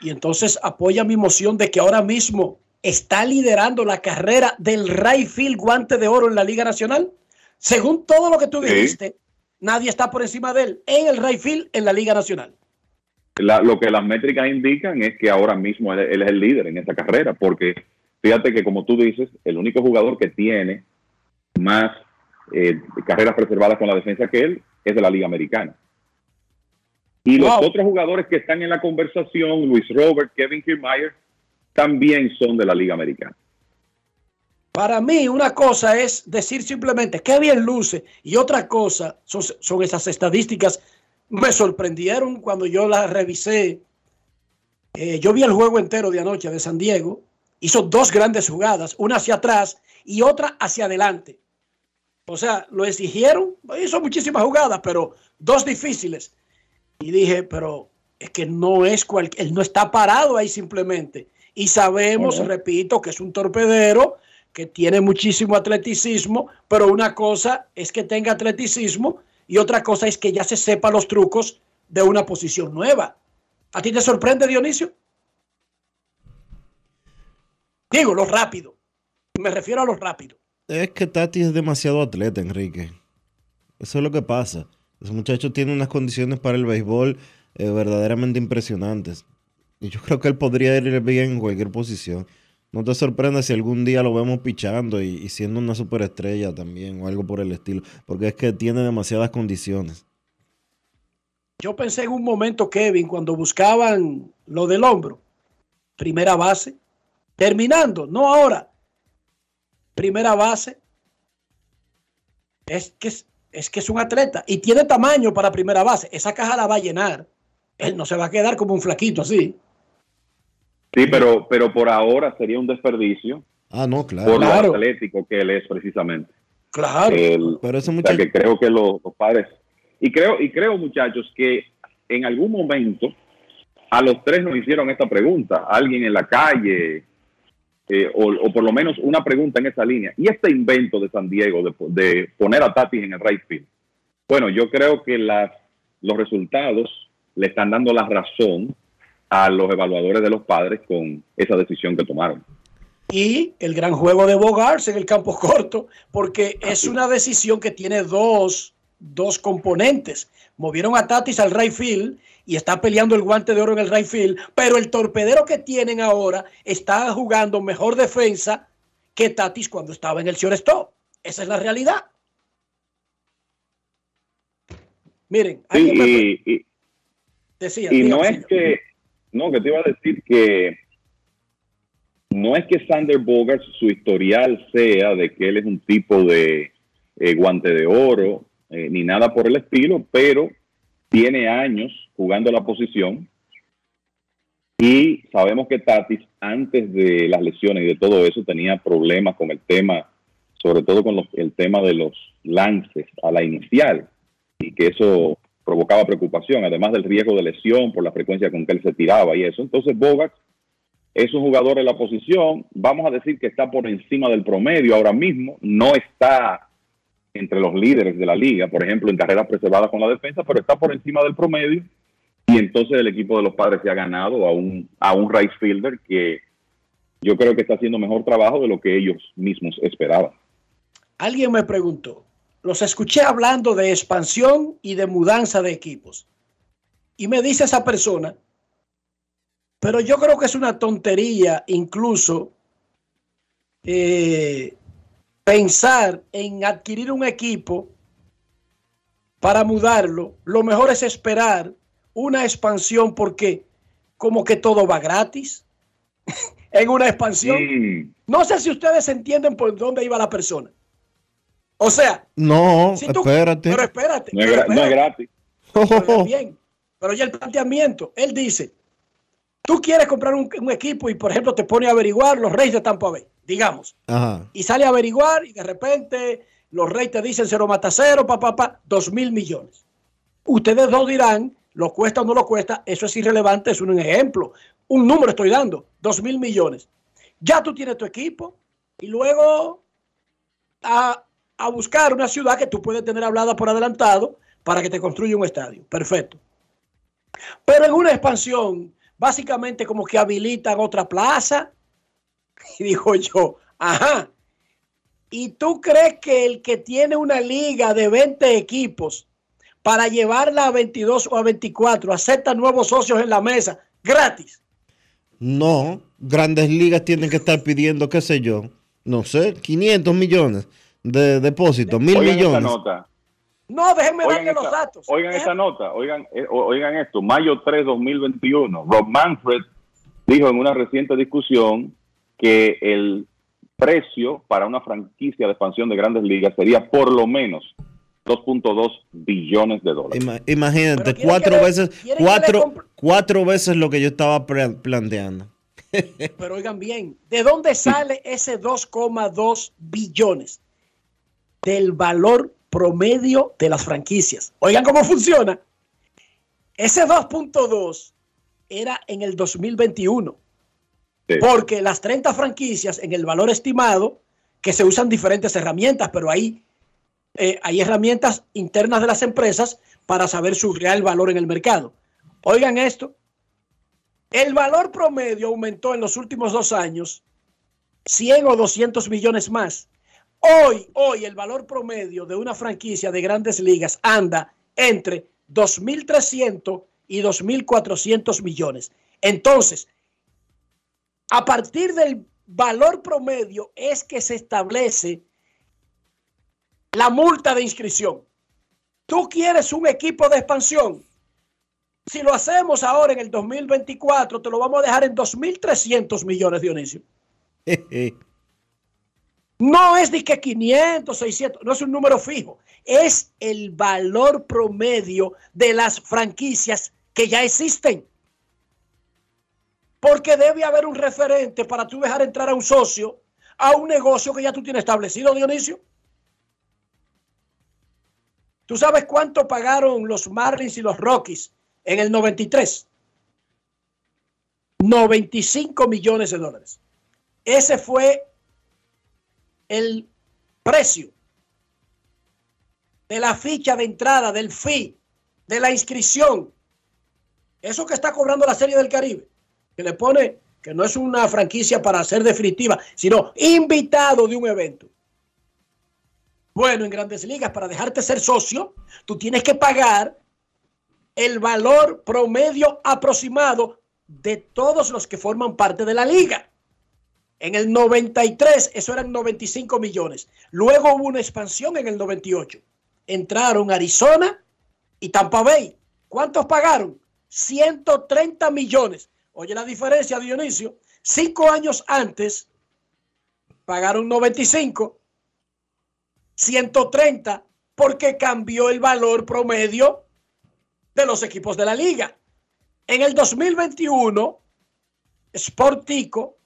Y entonces apoya mi moción de que ahora mismo está liderando la carrera del right field guante de oro en la Liga Nacional. Según todo lo que tú Sí. dijiste, nadie está por encima de él en el right field en la Liga Nacional. La- lo que las métricas indican es que ahora mismo él, él es el líder en esta carrera, porque fíjate que como tú dices, el único jugador que tiene más eh, carreras preservadas con la defensa que él es de la Liga Americana. Y los otros jugadores que están en la conversación, Luis Robert, Kevin Kiermaier, también son de la Liga Americana. Para mí, una cosa es decir simplemente qué bien luce, y otra cosa son, son esas estadísticas. Me sorprendieron cuando yo las revisé. Eh, yo vi el juego entero de anoche de San Diego. Hizo dos grandes jugadas, una hacia atrás y otra hacia adelante. O sea, lo exigieron, hizo muchísimas jugadas, pero dos difíciles. Y dije, pero es que no es cual, él no está parado ahí simplemente. Y sabemos, repito, que es un torpedero que tiene muchísimo atleticismo, pero una cosa es que tenga atleticismo y otra cosa es que ya se sepa los trucos de una posición nueva. ¿A ti te sorprende, Dionisio? Digo, lo rápido. Me refiero a lo rápido. Es que Tati es demasiado atleta, Enrique. Eso es lo que pasa. Ese muchacho tiene unas condiciones para el béisbol eh, verdaderamente impresionantes. Y yo creo que él podría ir bien en cualquier posición. No te sorprendas si algún día lo vemos pichando y, y siendo una superestrella también o algo por el estilo. Porque es que tiene demasiadas condiciones. Yo pensé en un momento, Kevin, cuando buscaban lo del hombro. Primera base. Terminando, no ahora. Primera base. Es que es, es que es un atleta y tiene tamaño para primera base. Esa caja la va a llenar. Él no se va a quedar como un flaquito así. Sí, pero, pero por ahora sería un desperdicio Ah, no, claro. por Claro. lo atlético que él es precisamente. Claro. El- Pero ese o sea, muchacho. que creo que los, los padres y creo y creo muchachos que en algún momento a los tres nos hicieron esta pregunta, alguien en la calle eh, o, o por lo menos una pregunta en esa línea. Y este invento de San Diego de, de poner a Tatis en el right field. Bueno, yo creo que las, los resultados le están dando la razón a los evaluadores de los padres con esa decisión que tomaron. Y el gran juego de Bogarts en el campo corto, porque es una decisión que tiene dos, dos componentes. Movieron a Tatis al right field y está peleando el guante de oro en el right field, pero el torpedero que tienen ahora está jugando mejor defensa que Tatis cuando estaba en el shortstop. Esa es la realidad. Miren, Sí, y, y- decía, y no es que, no, que te iba a decir que no es que Sander Bogart su historial sea de que él es un tipo de eh, guante de oro, eh, ni nada por el estilo, pero tiene años jugando la posición y sabemos que Tatis antes de las lesiones y de todo eso tenía problemas con el tema, sobre todo con el tema de los lances a la inicial y que eso provocaba preocupación, además del riesgo de lesión por la frecuencia con que él se tiraba y eso. Entonces Bogart es un jugador en la posición, vamos a decir que está por encima del promedio ahora mismo, no está entre los líderes de la liga, por ejemplo, en carreras preservadas con la defensa, pero está por encima del promedio y entonces el equipo de los padres se ha ganado a un, a un right fielder que yo creo que está haciendo mejor trabajo de lo que ellos mismos esperaban. Alguien me preguntó, los escuché hablando de expansión y de mudanza de equipos. Y me dice esa persona, pero yo creo que es una tontería incluso eh, pensar en adquirir un equipo para mudarlo. Lo mejor es esperar una expansión porque como que todo va gratis en una expansión. No sé si ustedes entienden por dónde iba la persona. O sea, No, si tú- espérate. pero espérate, no, es pero gra- no es espérate, gratis. pero bien. Pero ya el planteamiento, él dice, tú quieres comprar un, un equipo y por ejemplo te pone a averiguar los Reyes de Tampa Bay, digamos, Ajá. y sale a averiguar y de repente los Reyes te dicen cero mata cero, pa, pa, pa, dos mil millones. Ustedes dos dirán, lo cuesta o no lo cuesta, eso es irrelevante, es un ejemplo. Un número estoy dando, dos mil millones. Ya tú tienes tu equipo y luego a, a buscar una ciudad que tú puedes tener hablada por adelantado para que te construya un estadio. Perfecto. Pero en una expansión, básicamente como que habilitan otra plaza. Y dijo yo, ajá. ¿Y tú crees que el que tiene una liga de 20 equipos para llevarla a 22 o a 24 acepta nuevos socios en la mesa gratis? No, grandes ligas tienen que estar pidiendo, qué sé yo, no sé, 500 millones de depósitos, mil Oigan esta millones. nota. No, déjenme Oigan darle los esta- datos. Oigan esta nota, oigan, eh, oigan esto, mayo 3, 2021, Rob Manfred dijo en una reciente discusión que el precio para una franquicia de expansión de grandes ligas sería por lo menos 2.2 billones de dólares. Ima- imagínate, cuatro le- veces, cuatro, cuatro veces lo que yo estaba planteando. Pero oigan bien, ¿de dónde sale ese 2,2 billones? Del valor promedio de las franquicias. Oigan cómo funciona. Ese 2.2 era en el 2021. Porque las 30 franquicias en el valor estimado, que se usan diferentes herramientas, pero ahí eh, hay herramientas internas de las empresas para saber su real valor en el mercado. Oigan esto, el valor promedio aumentó en los últimos dos años 100 o 200 millones más. Hoy, hoy el valor promedio de una franquicia de grandes ligas anda entre 2.300 y 2.400 millones. Entonces, a partir del valor promedio es que se establece la multa de inscripción. Tú quieres un equipo de expansión. Si lo hacemos ahora en el 2024, te lo vamos a dejar en 2.300 millones, Dionisio. No es de que 500, 600, no es un número fijo. Es el valor promedio de las franquicias que ya existen. Porque debe haber un referente para tú dejar entrar a un socio a un negocio que ya tú tienes establecido, Dionisio. ¿Tú sabes cuánto pagaron los Marlins y los Rockies en el 93? 95 millones de dólares. Ese fue el precio de la ficha de entrada, del fee, de la inscripción. Eso que está cobrando la Serie del Caribe, que le pone que no es una franquicia para ser definitiva, sino invitado de un evento. Bueno, en grandes ligas, para dejarte ser socio, tú tienes que pagar el valor promedio aproximado de todos los que forman parte de la liga. En el 93, eso eran 95 millones. Luego hubo una expansión en el 98. Entraron Arizona y Tampa Bay. ¿Cuántos pagaron? 130 millones. Oye la diferencia, Dionisio. Cinco años antes pagaron 95, 130, porque cambió el valor promedio de los equipos de la liga. En el 2021, Sportico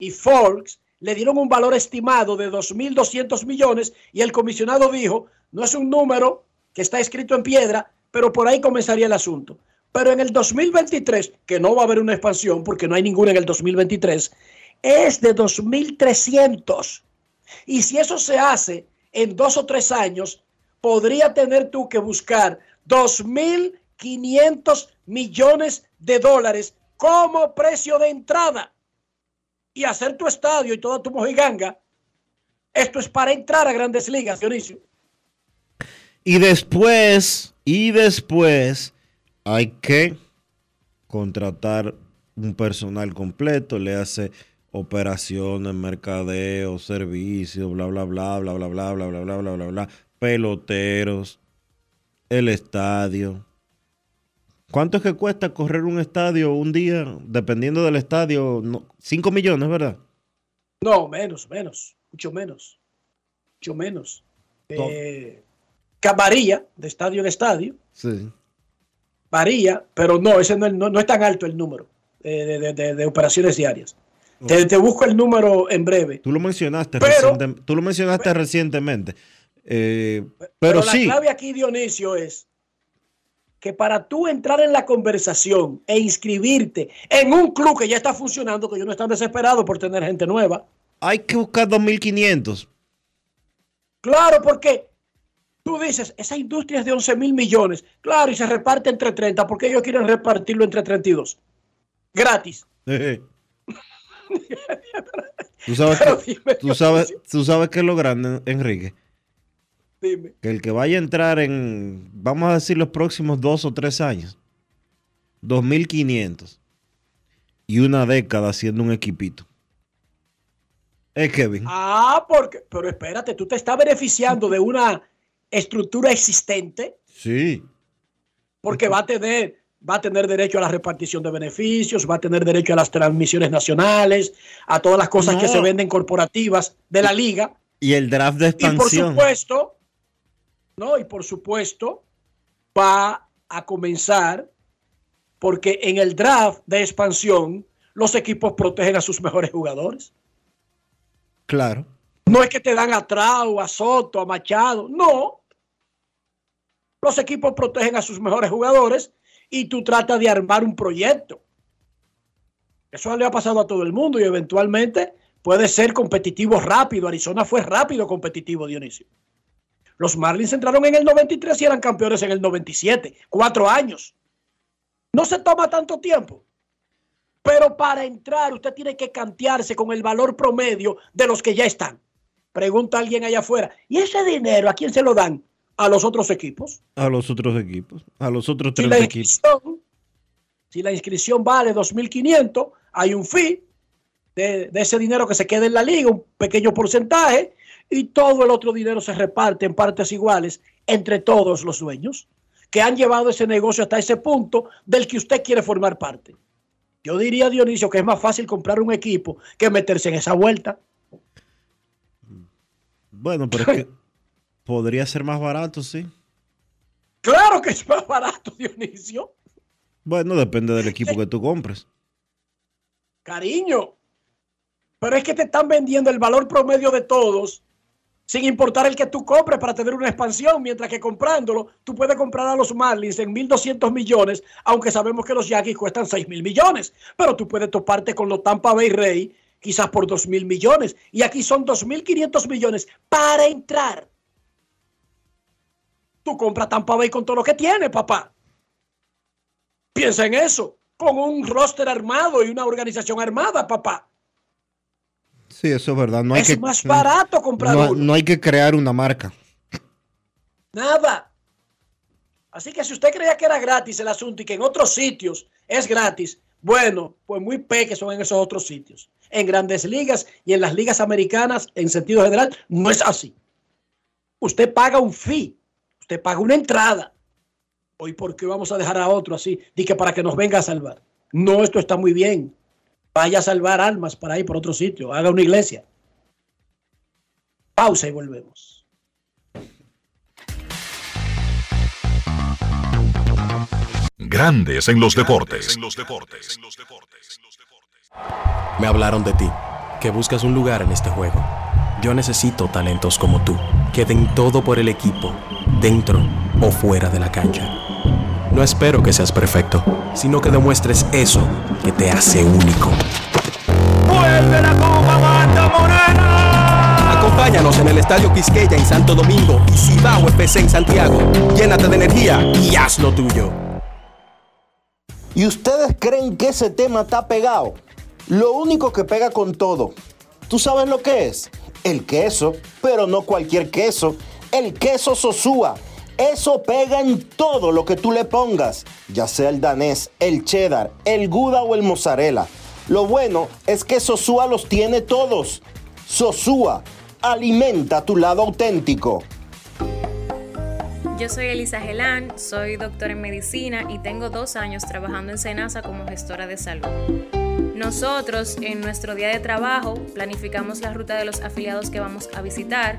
y Forbes le dieron un valor estimado de 2.200 millones y el comisionado dijo, no es un número que está escrito en piedra, pero por ahí comenzaría el asunto. Pero en el 2023, que no va a haber una expansión porque no hay ninguna en el 2023, es de 2.300. Y si eso se hace en dos o tres años, podría tener tú que buscar 2.500 millones de dólares como precio de entrada y hacer tu estadio y toda tu mojiganga. Esto es para entrar a grandes ligas, Dionisio. Y después, y después hay que contratar un personal completo, le hace operaciones, mercadeo, servicios, bla, bla, bla, bla, bla, bla, bla, bla, bla, bla, bla, bla, peloteros, el estadio. ¿Cuánto es que cuesta correr un estadio un día? Dependiendo del estadio, 5 millones, ¿verdad? No, menos, menos, mucho menos, mucho menos. Eh, varía de estadio en estadio, Sí. varía, pero no, ese no, es- no- no es tan alto el número eh, de, de- de- de operaciones diarias. Te, te busco el número en breve. Tú lo mencionaste, Pero- reciente- tú lo mencionaste recientemente. Eh, pero, Pero la sí, clave aquí, Dionisio, es que para tú entrar en la conversación e inscribirte en un club que ya está funcionando, que yo no están desesperado por tener gente nueva. hay que buscar 2.500. Claro, porque tú dices, esa industria es de 11 mil millones. Claro, y se reparte entre 30, porque ellos quieren repartirlo entre 32. Gratis. Tú sabes, que, tú, sabes, tú sabes que es lo grande, Enrique. Dime. Que el que vaya a entrar en, vamos a decir, los próximos dos o tres años, 2.500 y una década haciendo un equipito. Es Kevin. Ah, porque, pero espérate, tú te estás beneficiando de una estructura existente, Sí. porque va a tener va a tener derecho a la repartición de beneficios, va a tener derecho a las transmisiones nacionales, a todas las cosas que se venden corporativas de la liga. Y el draft de Y por expansión. supuesto, no, y por supuesto, va a comenzar porque en el draft de expansión los equipos protegen a sus mejores jugadores. Claro. No es que te dan a Trau, a Soto, a Machado, no. Los equipos protegen a sus mejores jugadores y tú tratas de armar un proyecto. Eso le ha pasado a todo el mundo y eventualmente puede ser competitivo rápido. Arizona fue rápido competitivo, Dionisio. Los Marlins entraron en el 93 y eran campeones en el 97. Cuatro años. No se toma tanto tiempo. Pero para entrar usted tiene que cantearse con el valor promedio de los que ya están. Pregunta a alguien allá afuera. ¿Y ese dinero a quién se lo dan? A los otros equipos. A los otros equipos. A los otros Si tres equipos. si la inscripción vale 2.500, hay un fee de, de ese dinero que se queda en la liga, un pequeño porcentaje, y todo el otro dinero se reparte en partes iguales entre todos los dueños que han llevado ese negocio hasta ese punto del que usted quiere formar parte. Yo diría, Dionisio, que es más fácil comprar un equipo que meterse en esa vuelta. Bueno, pero es que podría ser más barato, sí. Claro que es más barato, Dionisio. Bueno, depende del equipo que tú compres. Cariño. Pero es que te están vendiendo el valor promedio de todos, sin importar el que tú compres para tener una expansión, mientras que comprándolo, tú puedes comprar a los Marlins en 1.200 millones, aunque sabemos que los Yankees cuestan 6.000 millones. Pero tú puedes toparte con los Tampa Bay Rey, quizás por 2.000 millones. Y aquí son 2.500 millones para entrar. Tú compras Tampa Bay con todo lo que tiene, papá. Piensa en eso, con un roster armado y una organización armada, papá. Sí, eso es verdad. No hay es que, más barato comprar no, uno. no hay que crear una marca. Nada. Así que si usted creía que era gratis el asunto y que en otros sitios es gratis, bueno, pues muy pequeños son en esos otros sitios. En grandes ligas y en las ligas americanas, en sentido general, no es así. Usted paga un fee, usted paga una entrada. Hoy, ¿por qué vamos a dejar a otro así? Di que para que nos venga a salvar. No, esto está muy bien. Vaya a salvar almas para ir por otro sitio. Haga una iglesia. Pausa y volvemos. Grandes en los deportes. Me hablaron de ti, que buscas un lugar en este juego. Yo necesito talentos como tú, que den todo por el equipo, dentro o fuera de la cancha. No espero que seas perfecto, sino que demuestres eso que te hace único. ¡Vuelve la Copa Banda Morena! Acompáñanos en el Estadio Quisqueya en Santo Domingo y Cibao FC en Santiago. Llénate de energía y haz lo tuyo. ¿Y ustedes creen que ese tema está pegado? Lo único que pega con todo. ¿Tú sabes lo que es? El queso, pero no cualquier queso. El queso Sosúa. Eso pega en todo lo que tú le pongas, ya sea el danés, el cheddar, el gouda o el mozzarella. Lo bueno es que Sosúa los tiene todos. Sosúa, alimenta tu lado auténtico. Yo soy Elisa Gelán, soy doctora en medicina y tengo dos años trabajando en Senasa como gestora de salud. Nosotros en nuestro día de trabajo planificamos la ruta de los afiliados que vamos a visitar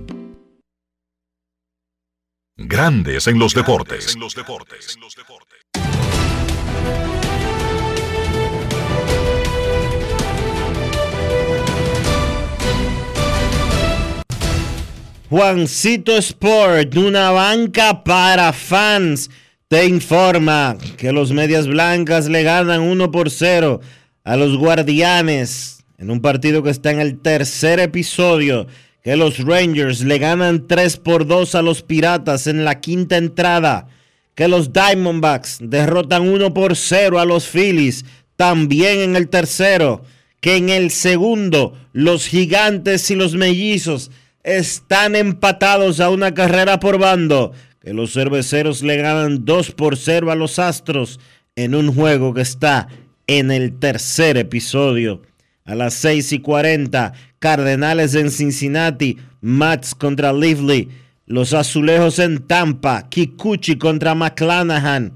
Grandes en los deportes. Juancito Sport, una banca para fans, te informa que los Medias Blancas le ganan 1 por 0 a los Guardianes en un partido que está en el tercer episodio, que los Rangers le ganan 3 por 2 a los Piratas en la quinta entrada, que los Diamondbacks derrotan 1 por 0 a los Phillies, también en el tercero, que en el segundo los gigantes y los mellizos están empatados a una carrera por bando, que los cerveceros le ganan 2 por 0 a los Astros en un juego que está en el tercer episodio. A las 6 y 40, Cardenales en Cincinnati, Mats contra Lively, los Azulejos en Tampa, Kikuchi contra McClanahan,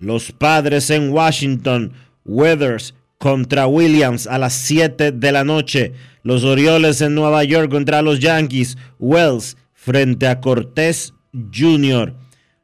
los Padres en Washington, Weathers contra Williams a las 7 de la noche, los Orioles en Nueva York contra los Yankees, Wells frente a Cortés Jr.,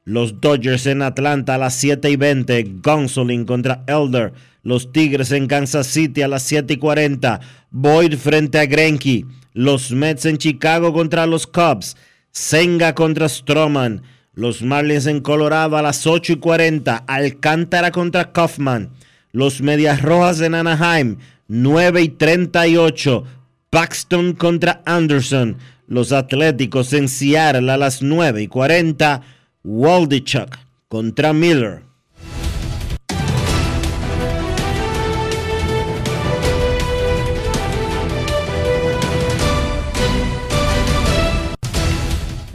los Dodgers en Atlanta a las 7 y 20, Gonsolin contra Elder, los Tigres en Kansas City a las 7 y 40, Boyd frente a Greinke, los Mets en Chicago contra los Cubs, Senga contra Stroman, los Marlins en Colorado a las 8 y 40, Alcántara contra Kaufman, los Medias Rojas en Anaheim, 9 y 38, Paxton contra Anderson, los Atléticos en Seattle a las 9 y 40, Waldichuk contra Miller.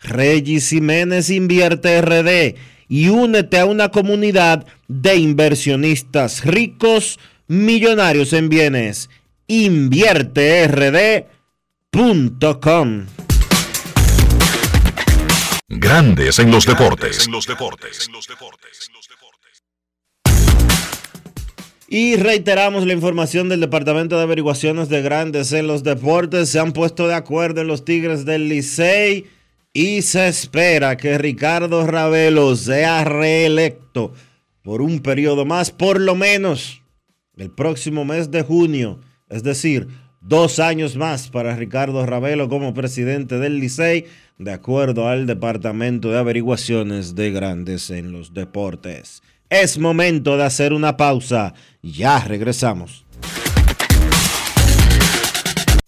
Regis Jiménez Invierte RD y únete a una comunidad de inversionistas ricos, millonarios en bienes. InvierteRD.com Grandes en los deportes. Y reiteramos la información del Departamento de Averiguaciones de Grandes en los Deportes. Se han puesto de acuerdo en los Tigres del Licey y se espera que Ricardo Ravelo sea reelecto por un periodo más, por lo menos el próximo mes de junio. Es decir, dos años más para Ricardo Ravelo como presidente del Licey, de acuerdo al Departamento de Averiguaciones de Grandes en los Deportes. Es momento de hacer una pausa. Ya regresamos.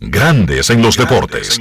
Grandes en los deportes.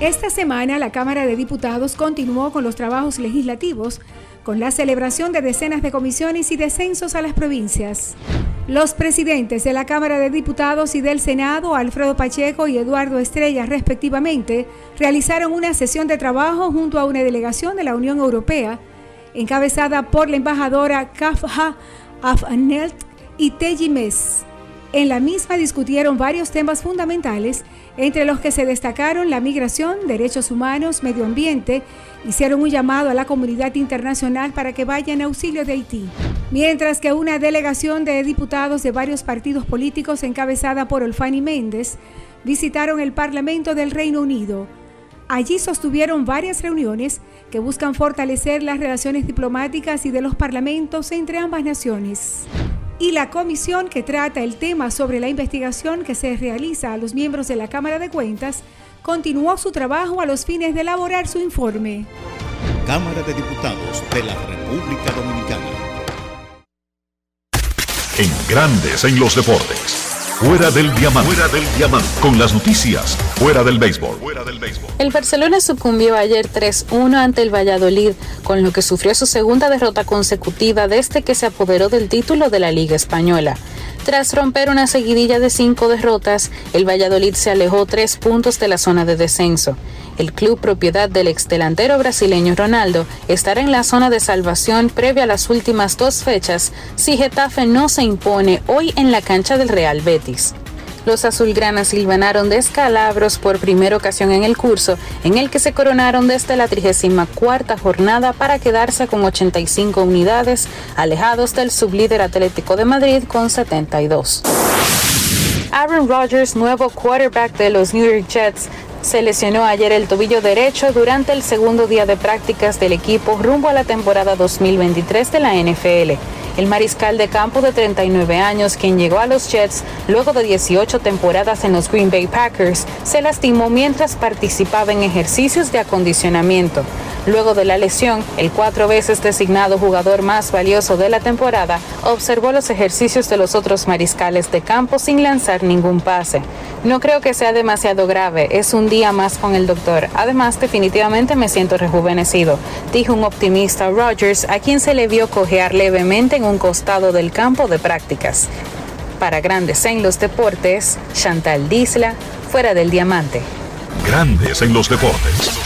Esta semana la Cámara de Diputados continuó con los trabajos legislativos con la celebración de decenas de comisiones y descensos a las provincias. Los presidentes de la Cámara de Diputados y del Senado, Alfredo Pacheco y Eduardo Estrella, respectivamente, realizaron una sesión de trabajo junto a una delegación de la Unión Europea, encabezada por la embajadora Kafha Afnelt y Teji. En la misma discutieron varios temas fundamentales, entre los que se destacaron la migración, derechos humanos, medio ambiente, hicieron un llamado a la comunidad internacional para que vaya en auxilio de Haití. Mientras que una delegación de diputados de varios partidos políticos encabezada por Olfani Méndez visitaron el Parlamento del Reino Unido. Allí sostuvieron varias reuniones que buscan fortalecer las relaciones diplomáticas y de los parlamentos entre ambas naciones. Y la comisión que trata el tema sobre la investigación que se realiza a los miembros de la Cámara de Cuentas continuó su trabajo a los fines de elaborar su informe. Cámara de Diputados de la República Dominicana. En Grandes en los Deportes. Fuera del diamante. Fuera del diamante. Con las noticias. Fuera del béisbol. Fuera del béisbol. El Barcelona sucumbió ayer 3-1 ante el Valladolid, con lo que sufrió su segunda derrota consecutiva desde que se apoderó del título de la Liga Española. Tras romper una seguidilla de cinco derrotas, el Valladolid se alejó tres puntos de la zona de descenso. El club propiedad del exdelantero brasileño Ronaldo estará en la zona de salvación previa a las últimas dos fechas si Getafe no se impone hoy en la cancha del Real Betis. Los azulgranas silvanaron descalabros por primera ocasión en el curso, en el que se coronaron desde la 34 jornada para quedarse con 85 unidades, alejados del sublíder Atlético de Madrid con 72. Aaron Rodgers, nuevo quarterback de los New York Jets, se lesionó ayer el tobillo derecho durante el segundo día de prácticas del equipo rumbo a la temporada 2023 de la NFL. El mariscal de campo de 39 años, quien llegó a los Jets luego de 18 temporadas en los Green Bay Packers, se lastimó mientras participaba en ejercicios de acondicionamiento. Luego de la lesión, el cuatro veces designado jugador más valioso de la temporada observó los ejercicios de los otros mariscales de campo sin lanzar ningún pase. No creo que sea demasiado grave, es un día más con el doctor. Además, definitivamente me siento rejuvenecido, dijo un optimista Rogers, a quien se le vio cojear levemente en un costado del campo de prácticas. Para Grandes en los Deportes, Chantal Disla, fuera del diamante. Grandes en los deportes.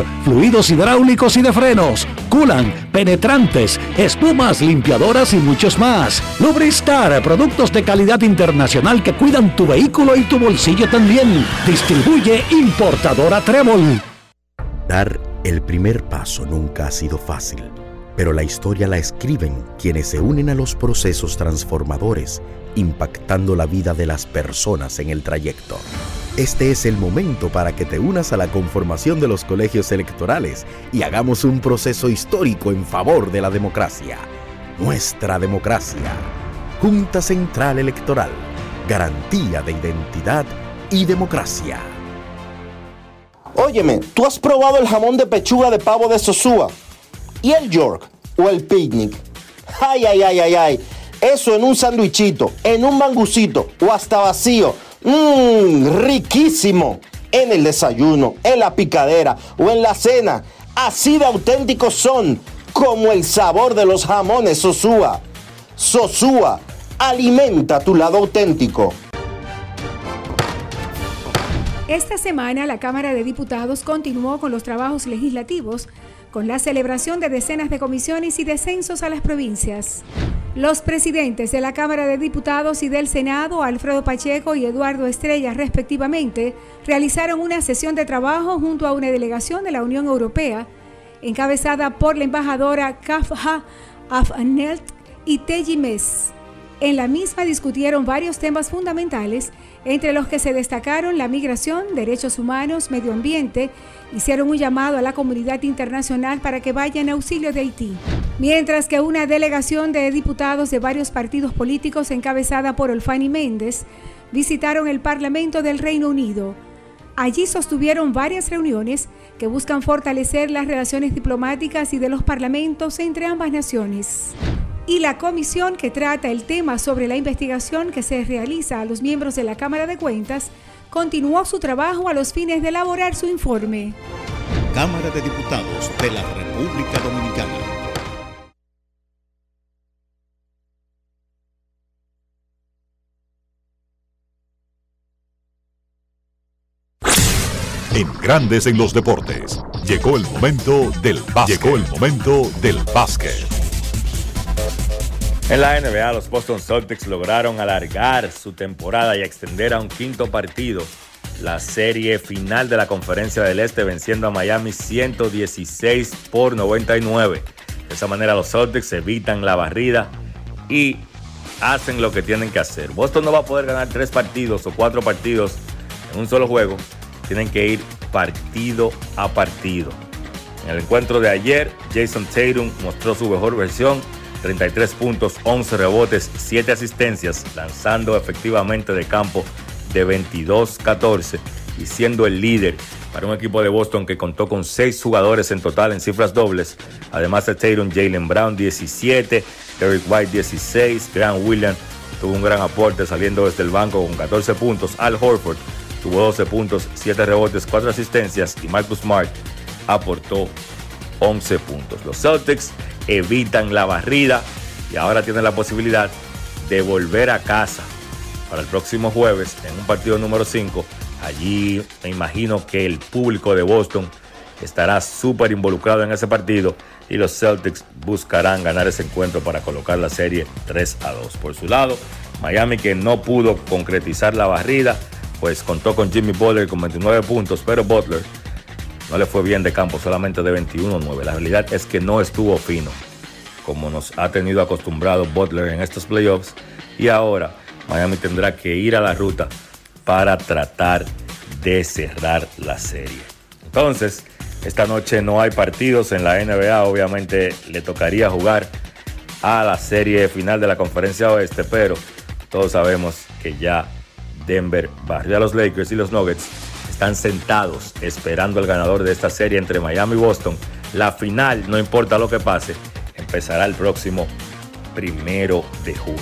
fluidos hidráulicos y de frenos, culan, penetrantes, espumas, limpiadoras y muchos más. Lubristar, productos de calidad internacional que cuidan tu vehículo y tu bolsillo también. Distribuye importadora Trébol. Dar el primer paso nunca ha sido fácil, pero la historia la escriben quienes se unen a los procesos transformadores, impactando la vida de las personas en el trayecto. Este es el momento para que te unas a la conformación de los colegios electorales y hagamos un proceso histórico en favor de la democracia. Nuestra democracia. Junta Central Electoral. Garantía de identidad y democracia. Óyeme, ¿tú has probado el jamón de pechuga de pavo de Sosúa? ¿Y el York? ¿O el picnic? Ay, ay, ay, ay, ay. Eso en un sandwichito, en un mangucito o hasta vacío. Mmm, riquísimo. En el desayuno, en la picadera o en la cena. Así de auténticos son como el sabor de los jamones Sosúa. Sosúa, alimenta tu lado auténtico. Esta semana la Cámara de Diputados continuó con los trabajos legislativos con la celebración de decenas de comisiones y descensos a las provincias. Los presidentes de la Cámara de Diputados y del Senado, Alfredo Pacheco y Eduardo Estrella, respectivamente, realizaron una sesión de trabajo junto a una delegación de la Unión Europea, encabezada por la embajadora Kafha Afnelt y Teji Mes. En la misma discutieron varios temas fundamentales, entre los que se destacaron la migración, derechos humanos, medio ambiente, hicieron un llamado a la comunidad internacional para que vaya en auxilio de Haití. Mientras que una delegación de diputados de varios partidos políticos encabezada por Olfani Méndez visitaron el Parlamento del Reino Unido. Allí sostuvieron varias reuniones que buscan fortalecer las relaciones diplomáticas y de los parlamentos entre ambas naciones y la comisión que trata el tema sobre la investigación que se realiza a los miembros de la Cámara de Cuentas continuó su trabajo a los fines de elaborar su informe. Cámara de Diputados de la República Dominicana. En Grandes en los Deportes. Llegó el momento del básquet. Llegó el momento del básquet. En la NBA, los Boston Celtics lograron alargar su temporada y extender a un quinto partido la serie final de la Conferencia del Este, venciendo a Miami 116 por 99. De esa manera, los Celtics evitan la barrida y hacen lo que tienen que hacer. Boston no va a poder ganar tres partidos o cuatro partidos en un solo juego. Tienen que ir partido a partido. En el encuentro de ayer, Jason Tatum mostró su mejor versión 33 puntos, 11 rebotes, 7 asistencias, lanzando efectivamente de campo de 22-14 y siendo el líder para un equipo de Boston que contó con 6 jugadores en total en cifras dobles, además de Tatum, Jalen Brown 17, Derek White 16, Grant Williams tuvo un gran aporte saliendo desde el banco con 14 puntos, Al Horford tuvo 12 puntos, 7 rebotes, 4 asistencias y Marcus Smart aportó 11 puntos. Los Celtics evitan la barrida y ahora tienen la posibilidad de volver a casa para el próximo jueves en un partido número 5. Allí me imagino que el público de Boston estará súper involucrado en ese partido y los Celtics buscarán ganar ese encuentro para colocar la serie 3 a 2. Por su lado, Miami que no pudo concretizar la barrida, pues contó con Jimmy Butler con 29 puntos, pero Butler no le fue bien de campo, solamente de 21-9. La realidad es que no estuvo fino, como nos ha tenido acostumbrado Butler en estos playoffs. Y ahora Miami tendrá que ir a la ruta para tratar de cerrar la serie. Entonces, esta noche no hay partidos en la NBA. Obviamente le tocaría jugar a la serie final de la conferencia oeste, pero todos sabemos que ya Denver barrió a los Lakers y los Nuggets están sentados esperando el ganador de esta serie entre Miami y Boston. La final, no importa lo que pase, empezará el próximo primero de junio.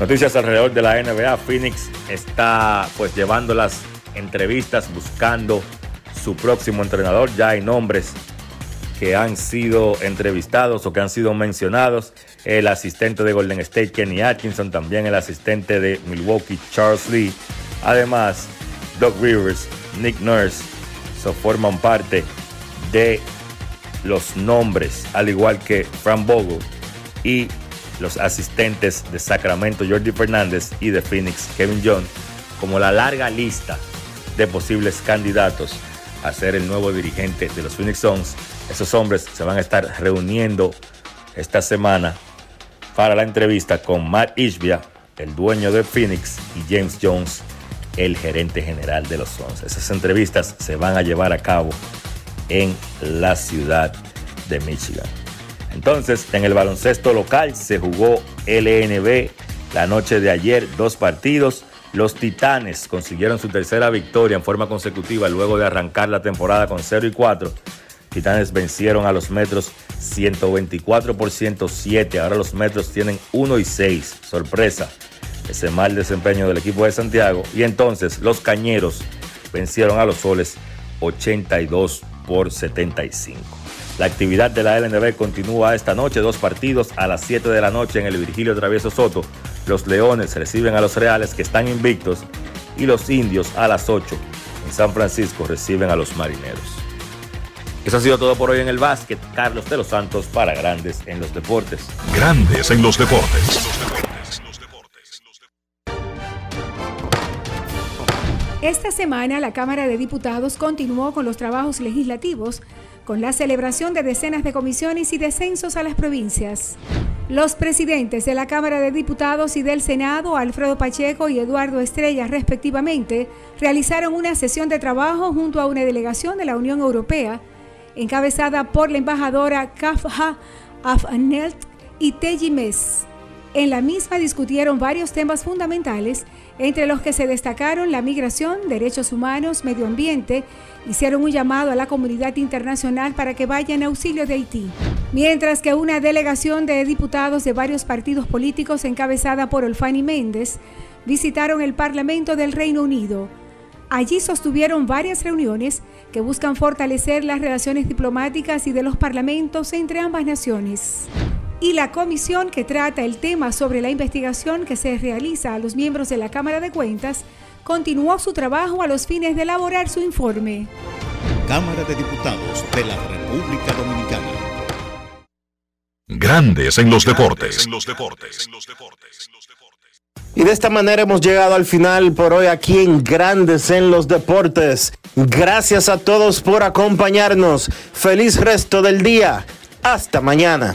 Noticias alrededor de la NBA. Phoenix está pues llevando las entrevistas buscando su próximo entrenador. Ya hay nombres que han sido entrevistados o que han sido mencionados. El asistente de Golden State, Kenny Atkinson, también el asistente de Milwaukee, Charles Lee. Además, Doug Rivers, Nick Nurse, so forman parte de los nombres, al igual que Frank Vogel y los asistentes de Sacramento, Jordi Fernández y de Phoenix, Kevin John, como la larga lista de posibles candidatos a ser el nuevo dirigente de los Phoenix Suns. Esos hombres se van a estar reuniendo esta semana para la entrevista con Matt Ishbia, el dueño de Phoenix, y James Jones, el gerente general de los Suns. Esas entrevistas se van a llevar a cabo en la ciudad de Michigan. Entonces, en el baloncesto local se jugó LNB la noche de ayer, dos partidos. Los Titanes consiguieron su tercera victoria en forma consecutiva luego de arrancar la temporada con 0 y 4. Titanes vencieron a los Metros 124 por 107. Ahora los Metros tienen 1 y 6. Sorpresa ese mal desempeño del equipo de Santiago. Y entonces los Cañeros vencieron a los Soles 82 por 75. La actividad de la LNB continúa esta noche, dos partidos a las 7 de la noche en el Virgilio Travieso Soto. Los Leones reciben a los Reales que están invictos y los Indios a las 8 en San Francisco reciben a los Marineros. Eso ha sido todo por hoy en el básquet. Carlos de los Santos para Grandes en los Deportes. Grandes en los Deportes. Esta semana la Cámara de Diputados continuó con los trabajos legislativos con la celebración de decenas de comisiones y descensos a las provincias. Los presidentes de la Cámara de Diputados y del Senado, Alfredo Pacheco y Eduardo Estrella, respectivamente, realizaron una sesión de trabajo junto a una delegación de la Unión Europea, encabezada por la embajadora Kafha Afnelt y Teji Mes. En la misma discutieron varios temas fundamentales, entre los que se destacaron la migración, derechos humanos, medio ambiente, hicieron un llamado a la comunidad internacional para que vaya en auxilio de Haití. Mientras que una delegación de diputados de varios partidos políticos encabezada por Olfani Méndez visitaron el Parlamento del Reino Unido. Allí sostuvieron varias reuniones que buscan fortalecer las relaciones diplomáticas y de los parlamentos entre ambas naciones y la comisión que trata el tema sobre la investigación que se realiza a los miembros de la Cámara de Cuentas continuó su trabajo a los fines de elaborar su informe. Cámara de Diputados de la República Dominicana. Grandes en los deportes. Y de esta manera hemos llegado al final por hoy aquí en Grandes en los Deportes. Gracias a todos por acompañarnos. Feliz resto del día. Hasta mañana.